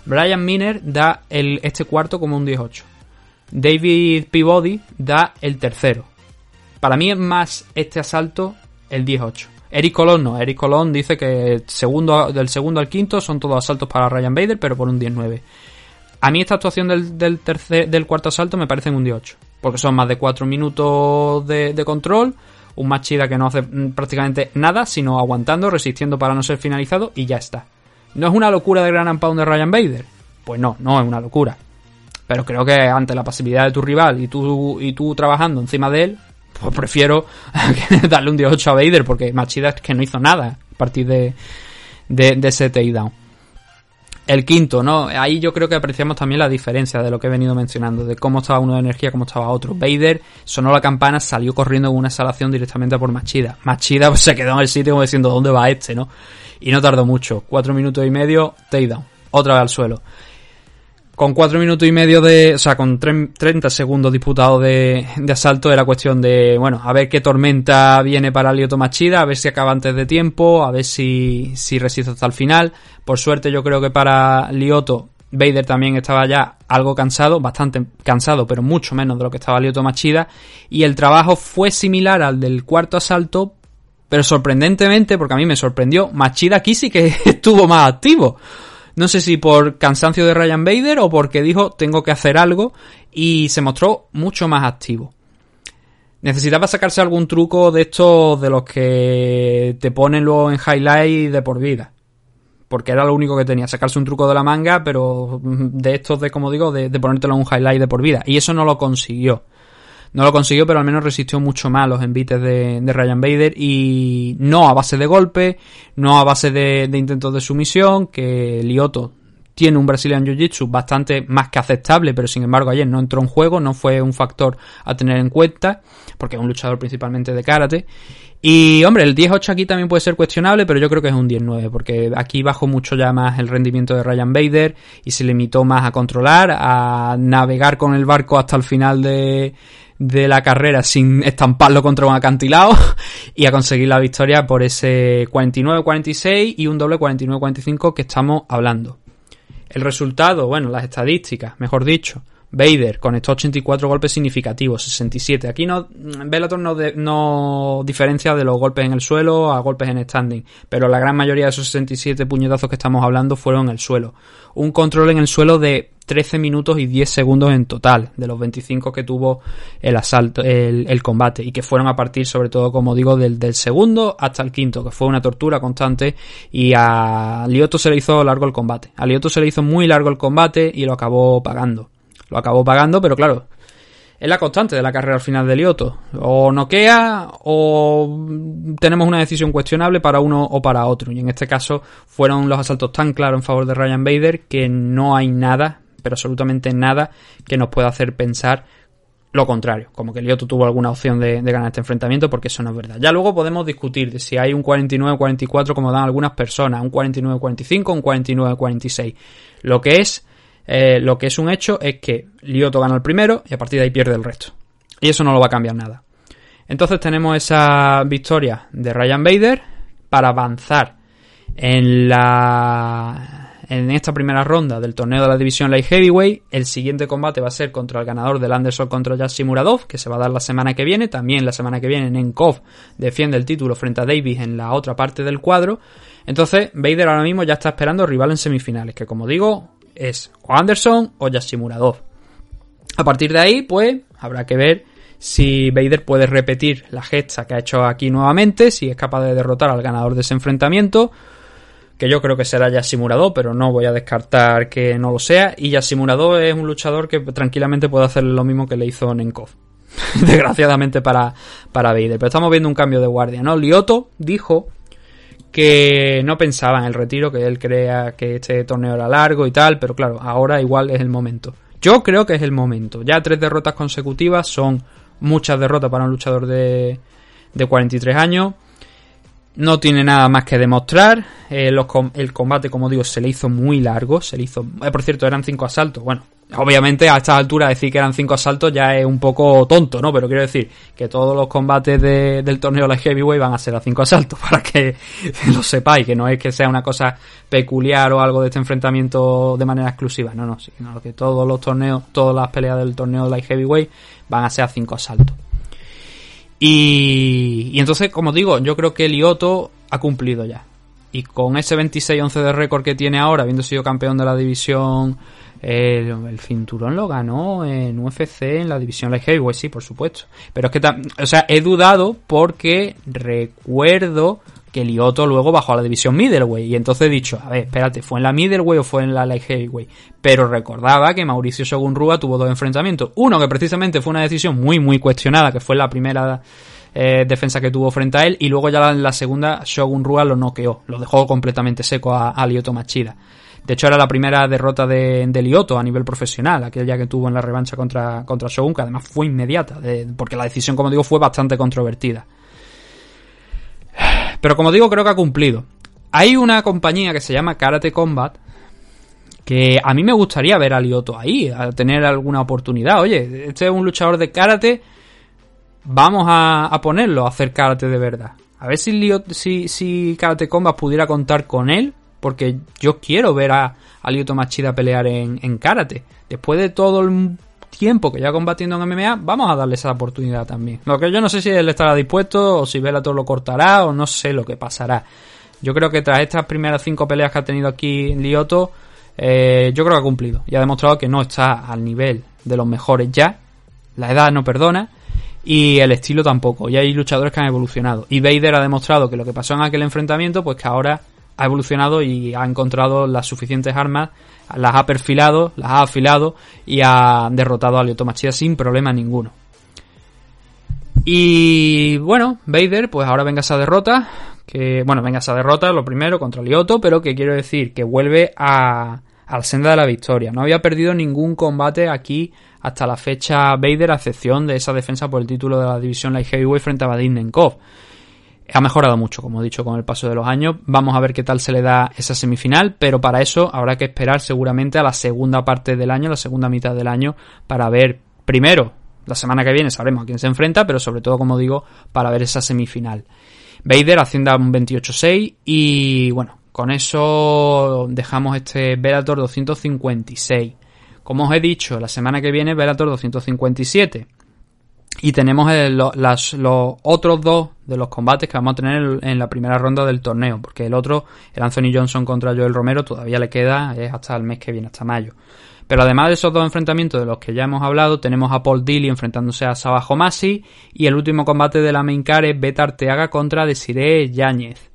Brian Miner da el, este cuarto como un 18. David Peabody da el tercero. Para mí es más este asalto el 18. Eric Colón no. Eric Colón dice que segundo, del segundo al quinto son todos asaltos para Ryan Bader, pero por un 19. A mí esta actuación del, del, tercer, del cuarto asalto me parece un 18 porque son más de 4 minutos de, control, un Machida que no hace prácticamente nada, sino aguantando, resistiendo para no ser finalizado y ya está. ¿No es una locura de Gran Pound de Ryan Bader? Pues no, no es una locura. Pero creo que ante la pasividad de tu rival y tú, y tú trabajando encima de él, pues prefiero *laughs* darle un 18 a Vader porque Machida es que no hizo nada a partir de, de, de ese takedown. El quinto, ¿no? Ahí yo creo que apreciamos también la diferencia de lo que he venido mencionando, de cómo estaba uno de energía, cómo estaba otro. Vader sonó la campana, salió corriendo en una salación directamente por Machida. Machida *laughs* pues, se quedó en el sitio como diciendo, ¿dónde va este, no? Y no tardó mucho. Cuatro minutos y medio, takedown. Otra vez al suelo con cuatro minutos y medio de, o sea, con 30 segundos disputados de, de, asalto, era cuestión de, bueno, a ver qué tormenta viene para Lioto Machida, a ver si acaba antes de tiempo, a ver si, si resiste hasta el final. Por suerte, yo creo que para Lioto, Vader también estaba ya algo cansado, bastante cansado, pero mucho menos de lo que estaba Lioto Machida, y el trabajo fue similar al del cuarto asalto, pero sorprendentemente, porque a mí me sorprendió, Machida aquí sí que *laughs* estuvo más activo. No sé si por cansancio de Ryan Bader o porque dijo tengo que hacer algo y se mostró mucho más activo. Necesitaba sacarse algún truco de estos de los que te ponen luego en highlight de por vida. Porque era lo único que tenía, sacarse un truco de la manga, pero de estos de, como digo, de, de ponértelo en un highlight de por vida. Y eso no lo consiguió. No lo consiguió, pero al menos resistió mucho más los envites de, Ryan Bader y no a base de golpe, no a base de, intentos de sumisión, que Lioto tiene un Brazilian Jiu-Jitsu bastante más que aceptable, pero sin embargo ayer no entró en juego, no fue un factor a tener en cuenta, porque es un luchador principalmente de karate. Y hombre, el 10-8 aquí también puede ser cuestionable, pero yo creo que es un 10-9, porque aquí bajó mucho ya más el rendimiento de Ryan Bader y se limitó más a controlar, a navegar con el barco hasta el final de, de la carrera sin estamparlo contra un acantilado *laughs* y a conseguir la victoria por ese 49-46 y un doble 49-45 que estamos hablando. El resultado, bueno, las estadísticas, mejor dicho. Vader con estos 84 golpes significativos, 67. Aquí no, Bellator no, no diferencia de los golpes en el suelo a golpes en standing, pero la gran mayoría de esos 67 puñetazos que estamos hablando fueron en el suelo. Un control en el suelo de 13 minutos y 10 segundos en total, de los 25 que tuvo el asalto, el, combate, y que fueron a partir sobre todo, como digo, del, segundo hasta el quinto, que fue una tortura constante, y a Lioto se le hizo largo el combate. A Lioto se le hizo muy largo el combate y lo acabó pagando lo acabó pagando, pero claro, es la constante de la carrera al final de Lioto. O noquea o tenemos una decisión cuestionable para uno o para otro. Y en este caso fueron los asaltos tan claros en favor de Ryan Bader que no hay nada, pero absolutamente nada, que nos pueda hacer pensar lo contrario, como que Lioto tuvo alguna opción de, ganar este enfrentamiento, porque eso no es verdad. Ya luego podemos discutir de si hay un 49-44 como dan algunas personas, un 49-45, un 49-46. Lo que es eh, lo que es un hecho es que Lioto gana el primero y a partir de ahí pierde el resto. Y eso no lo va a cambiar nada. Entonces tenemos esa victoria de Ryan Bader para avanzar en la en esta primera ronda del torneo de la división Light Heavyweight. El siguiente combate va a ser contra el ganador del Anderson contra Yassi Muradov, que se va a dar la semana que viene. También la semana que viene Nenkov defiende el título frente a Davis en la otra parte del cuadro. Entonces, Bader ahora mismo ya está esperando rival en semifinales, que como digo, es o Anderson o Yashimuradov. A partir de ahí, pues, habrá que ver si Vader puede repetir la gesta que ha hecho aquí nuevamente, si es capaz de derrotar al ganador de ese enfrentamiento, que yo creo que será Yashimuradov, pero no voy a descartar que no lo sea. Y Yashimuradov es un luchador que tranquilamente puede hacer lo mismo que le hizo Nenkov. *laughs* Desgraciadamente para, para Vader. Pero estamos viendo un cambio de guardia, ¿no? Lioto dijo que no pensaba en el retiro, que él crea que este torneo era largo y tal, pero claro, ahora igual es el momento. Yo creo que es el momento. Ya tres derrotas consecutivas son muchas derrotas para un luchador de, de 43 años. No tiene nada más que demostrar. Eh, el combate, como digo, se le hizo muy largo. Se le hizo. Eh, por cierto, eran cinco asaltos. Bueno, Obviamente a estas alturas decir que eran cinco asaltos ya es un poco tonto, ¿no? Pero quiero decir que todos los combates del torneo de Heavyweight van a ser a cinco asaltos, *laughs* para que lo sepáis, que no es que sea una cosa peculiar o algo de este enfrentamiento de manera exclusiva, no, no, sino que todos los torneos, todas las peleas del torneo de Heavyweight van a ser a cinco asaltos. Y, y entonces, como digo, yo creo que Lioto ha cumplido ya. Y con ese 26-11 de récord que tiene ahora, habiendo sido campeón de la división el, cinturón lo ganó en UFC en la división Light Heavyweight, sí, por supuesto. Pero es que, o sea, he dudado porque recuerdo que Lioto luego bajó a la división Middleweight. Y entonces he dicho, a ver, espérate, ¿fue en la Middleweight o fue en la Light Heavyweight? Pero recordaba que Mauricio Shogun Rua tuvo dos enfrentamientos. Uno que precisamente fue una decisión muy, muy cuestionada, que fue la primera eh, defensa que tuvo frente a él. Y luego ya en la segunda Shogun Rua lo noqueó, lo dejó completamente seco a, Lioto Machida. De hecho, era la primera derrota de, de Lioto a nivel profesional, aquella que tuvo en la revancha contra, contra Shogun, que además fue inmediata, porque la decisión, como digo, fue bastante controvertida. Pero como digo, creo que ha cumplido. Hay una compañía que se llama Karate Combat, que a mí me gustaría ver a Lioto ahí, a tener alguna oportunidad. Oye, este es un luchador de karate, vamos a, ponerlo a hacer karate de verdad. A ver si, si, si Karate Combat pudiera contar con él, porque yo quiero ver a, a Lyoto Machida pelear en, en karate. Después de todo el tiempo que ya combatiendo en MMA, vamos a darle esa oportunidad también. Lo que yo no sé si él estará dispuesto o si Bellator lo cortará o no sé lo que pasará. Yo creo que tras estas primeras cinco peleas que ha tenido aquí Lioto, eh, yo creo que ha cumplido y ha demostrado que no está al nivel de los mejores ya. La edad no perdona y el estilo tampoco. Y hay luchadores que han evolucionado. Y Vader ha demostrado que lo que pasó en aquel enfrentamiento, pues que ahora ha evolucionado y ha encontrado las suficientes armas, las ha perfilado, las ha afilado y ha derrotado a Lyoto Machida sin problema ninguno. Y bueno, Vader, pues ahora venga esa derrota, que bueno, venga esa derrota, lo primero contra Lyoto, pero que quiero decir que vuelve a, la senda de la victoria. No había perdido ningún combate aquí hasta la fecha Vader, a excepción de esa defensa por el título de la división Light Heavyweight frente a Vadim Nenkov. Ha mejorado mucho, como he dicho, con el paso de los años. Vamos a ver qué tal se le da esa semifinal, pero para eso habrá que esperar seguramente a la segunda parte del año, la segunda mitad del año, para ver primero, la semana que viene sabremos a quién se enfrenta, pero sobre todo, como digo, para ver esa semifinal. Vader hacienda un 28-6 y bueno, con eso dejamos este Velator 256. Como os he dicho, la semana que viene Velator 257. Y tenemos los otros dos de los combates que vamos a tener en la primera ronda del torneo. Porque el otro, el Anthony Johnson contra Joel Romero, todavía le queda, es hasta el mes que viene, hasta mayo. Pero además de esos dos enfrentamientos de los que ya hemos hablado, tenemos a Paul Dilly enfrentándose a Sabajo Masi. Y el último combate de la main car es Beta Arteaga contra Desiree Yáñez.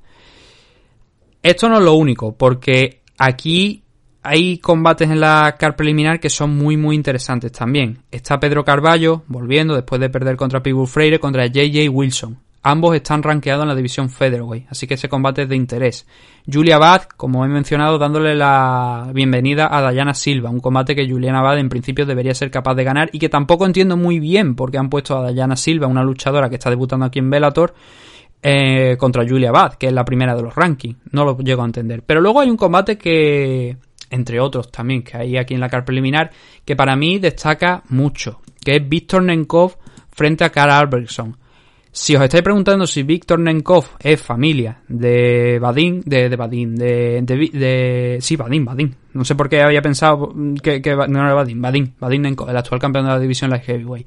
Esto no es lo único, porque aquí hay combates en la car preliminar que son muy muy interesantes también. Está Pedro Carballo volviendo después de perder contra Pitbull Freire contra JJ Wilson. Ambos están rankeados en la división Featherweight, así que ese combate es de interés. Julia Abad, como he mencionado, dándole la bienvenida a Dayana Silva, un combate que Juliana Abad en principio debería ser capaz de ganar y que tampoco entiendo muy bien porque han puesto a Dayana Silva, una luchadora que está debutando aquí en Bellator, eh, contra Julia Bad, que es la primera de los rankings. No lo llego a entender. Pero luego hay un combate que, entre otros también, que hay aquí en la car preliminar, que para mí destaca mucho, que es Víctor Nenkov frente a Karl Albrechtson. Si os estáis preguntando si Víctor Nenkov es familia de Vadim, de, de Vadim, de, de, sí, Vadim, Vadim. No sé por qué había pensado que, no era Vadim, Vadim, Vadim Nenkov, el actual campeón de la división Light Heavyweight.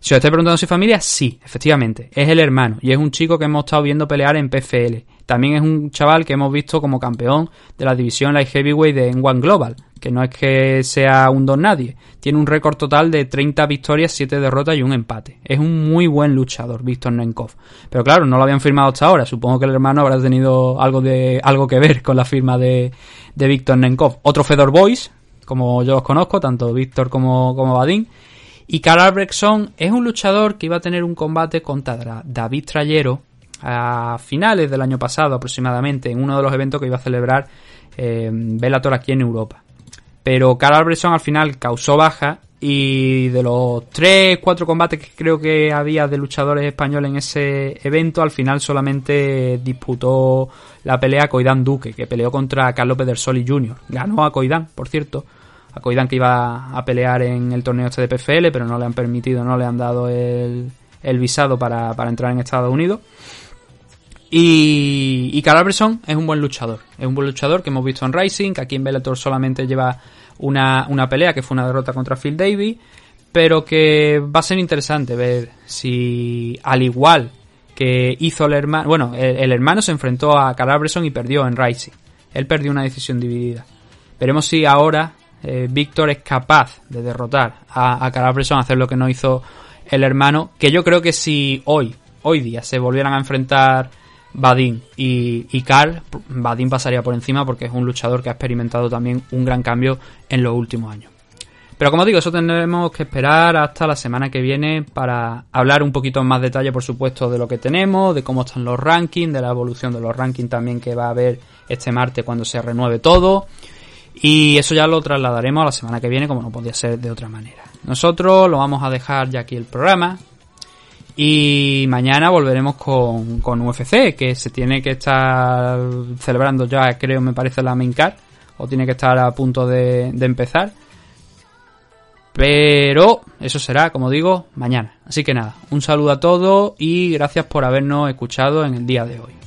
Si os estáis preguntando si familia, sí, efectivamente, es el hermano y es un chico que hemos estado viendo pelear en PFL. También es un chaval que hemos visto como campeón de la división Light Heavyweight de One Global, que no es que sea un don nadie. Tiene un récord total de 30 victorias, 7 derrotas y un empate. Es un muy buen luchador, Víctor Nenkov. Pero claro, no lo habían firmado hasta ahora. Supongo que el hermano habrá tenido algo de algo que ver con la firma de, de Víctor Nenkov. Otro Fedor Boys, como yo os conozco, tanto Víctor como, como Badin y Karl Albrechtson es un luchador que iba a tener un combate contra David Trayero a finales del año pasado aproximadamente, en uno de los eventos que iba a celebrar eh, Bellator aquí en Europa. Pero Karl Albrechtson al final causó baja y de los 3, 4 combates que creo que había de luchadores españoles en ese evento, al final solamente disputó la pelea a Coidán Duque, que peleó contra Carlos Pedersoli Jr. Ganó a Coidán, por cierto a Koidan que iba a pelear en el torneo este de PFL, pero no le han permitido, no le han dado el, visado para, entrar en Estados Unidos. Y, y Carl es un buen luchador. Es un buen luchador que hemos visto en Rising, que aquí en Bellator solamente lleva una, pelea, que fue una derrota contra Phil Davis, pero que va a ser interesante ver si, al igual que hizo el hermano, bueno, el, hermano se enfrentó a Carl y perdió en Rising. Él perdió una decisión dividida. Veremos si ahora eh, Víctor es capaz de derrotar a, a hacer lo que no hizo el hermano, que yo creo que si hoy, hoy día, se volvieran a enfrentar Badin y, Carl, Badin pasaría por encima porque es un luchador que ha experimentado también un gran cambio en los últimos años. Pero como digo, eso tendremos que esperar hasta la semana que viene para hablar un poquito en más detalle, por supuesto, de lo que tenemos, de cómo están los rankings, de la evolución de los rankings también que va a haber este martes cuando se renueve todo Y eso ya lo trasladaremos a la semana que viene, como no podía ser de otra manera. Nosotros lo vamos a dejar ya aquí el programa. Y mañana volveremos con, con UFC, que se tiene que estar celebrando ya, creo, me parece, la main card. O tiene que estar a punto de, de empezar. Pero eso será, como digo, mañana. Así que nada, un saludo a todos y gracias por habernos escuchado en el día de hoy.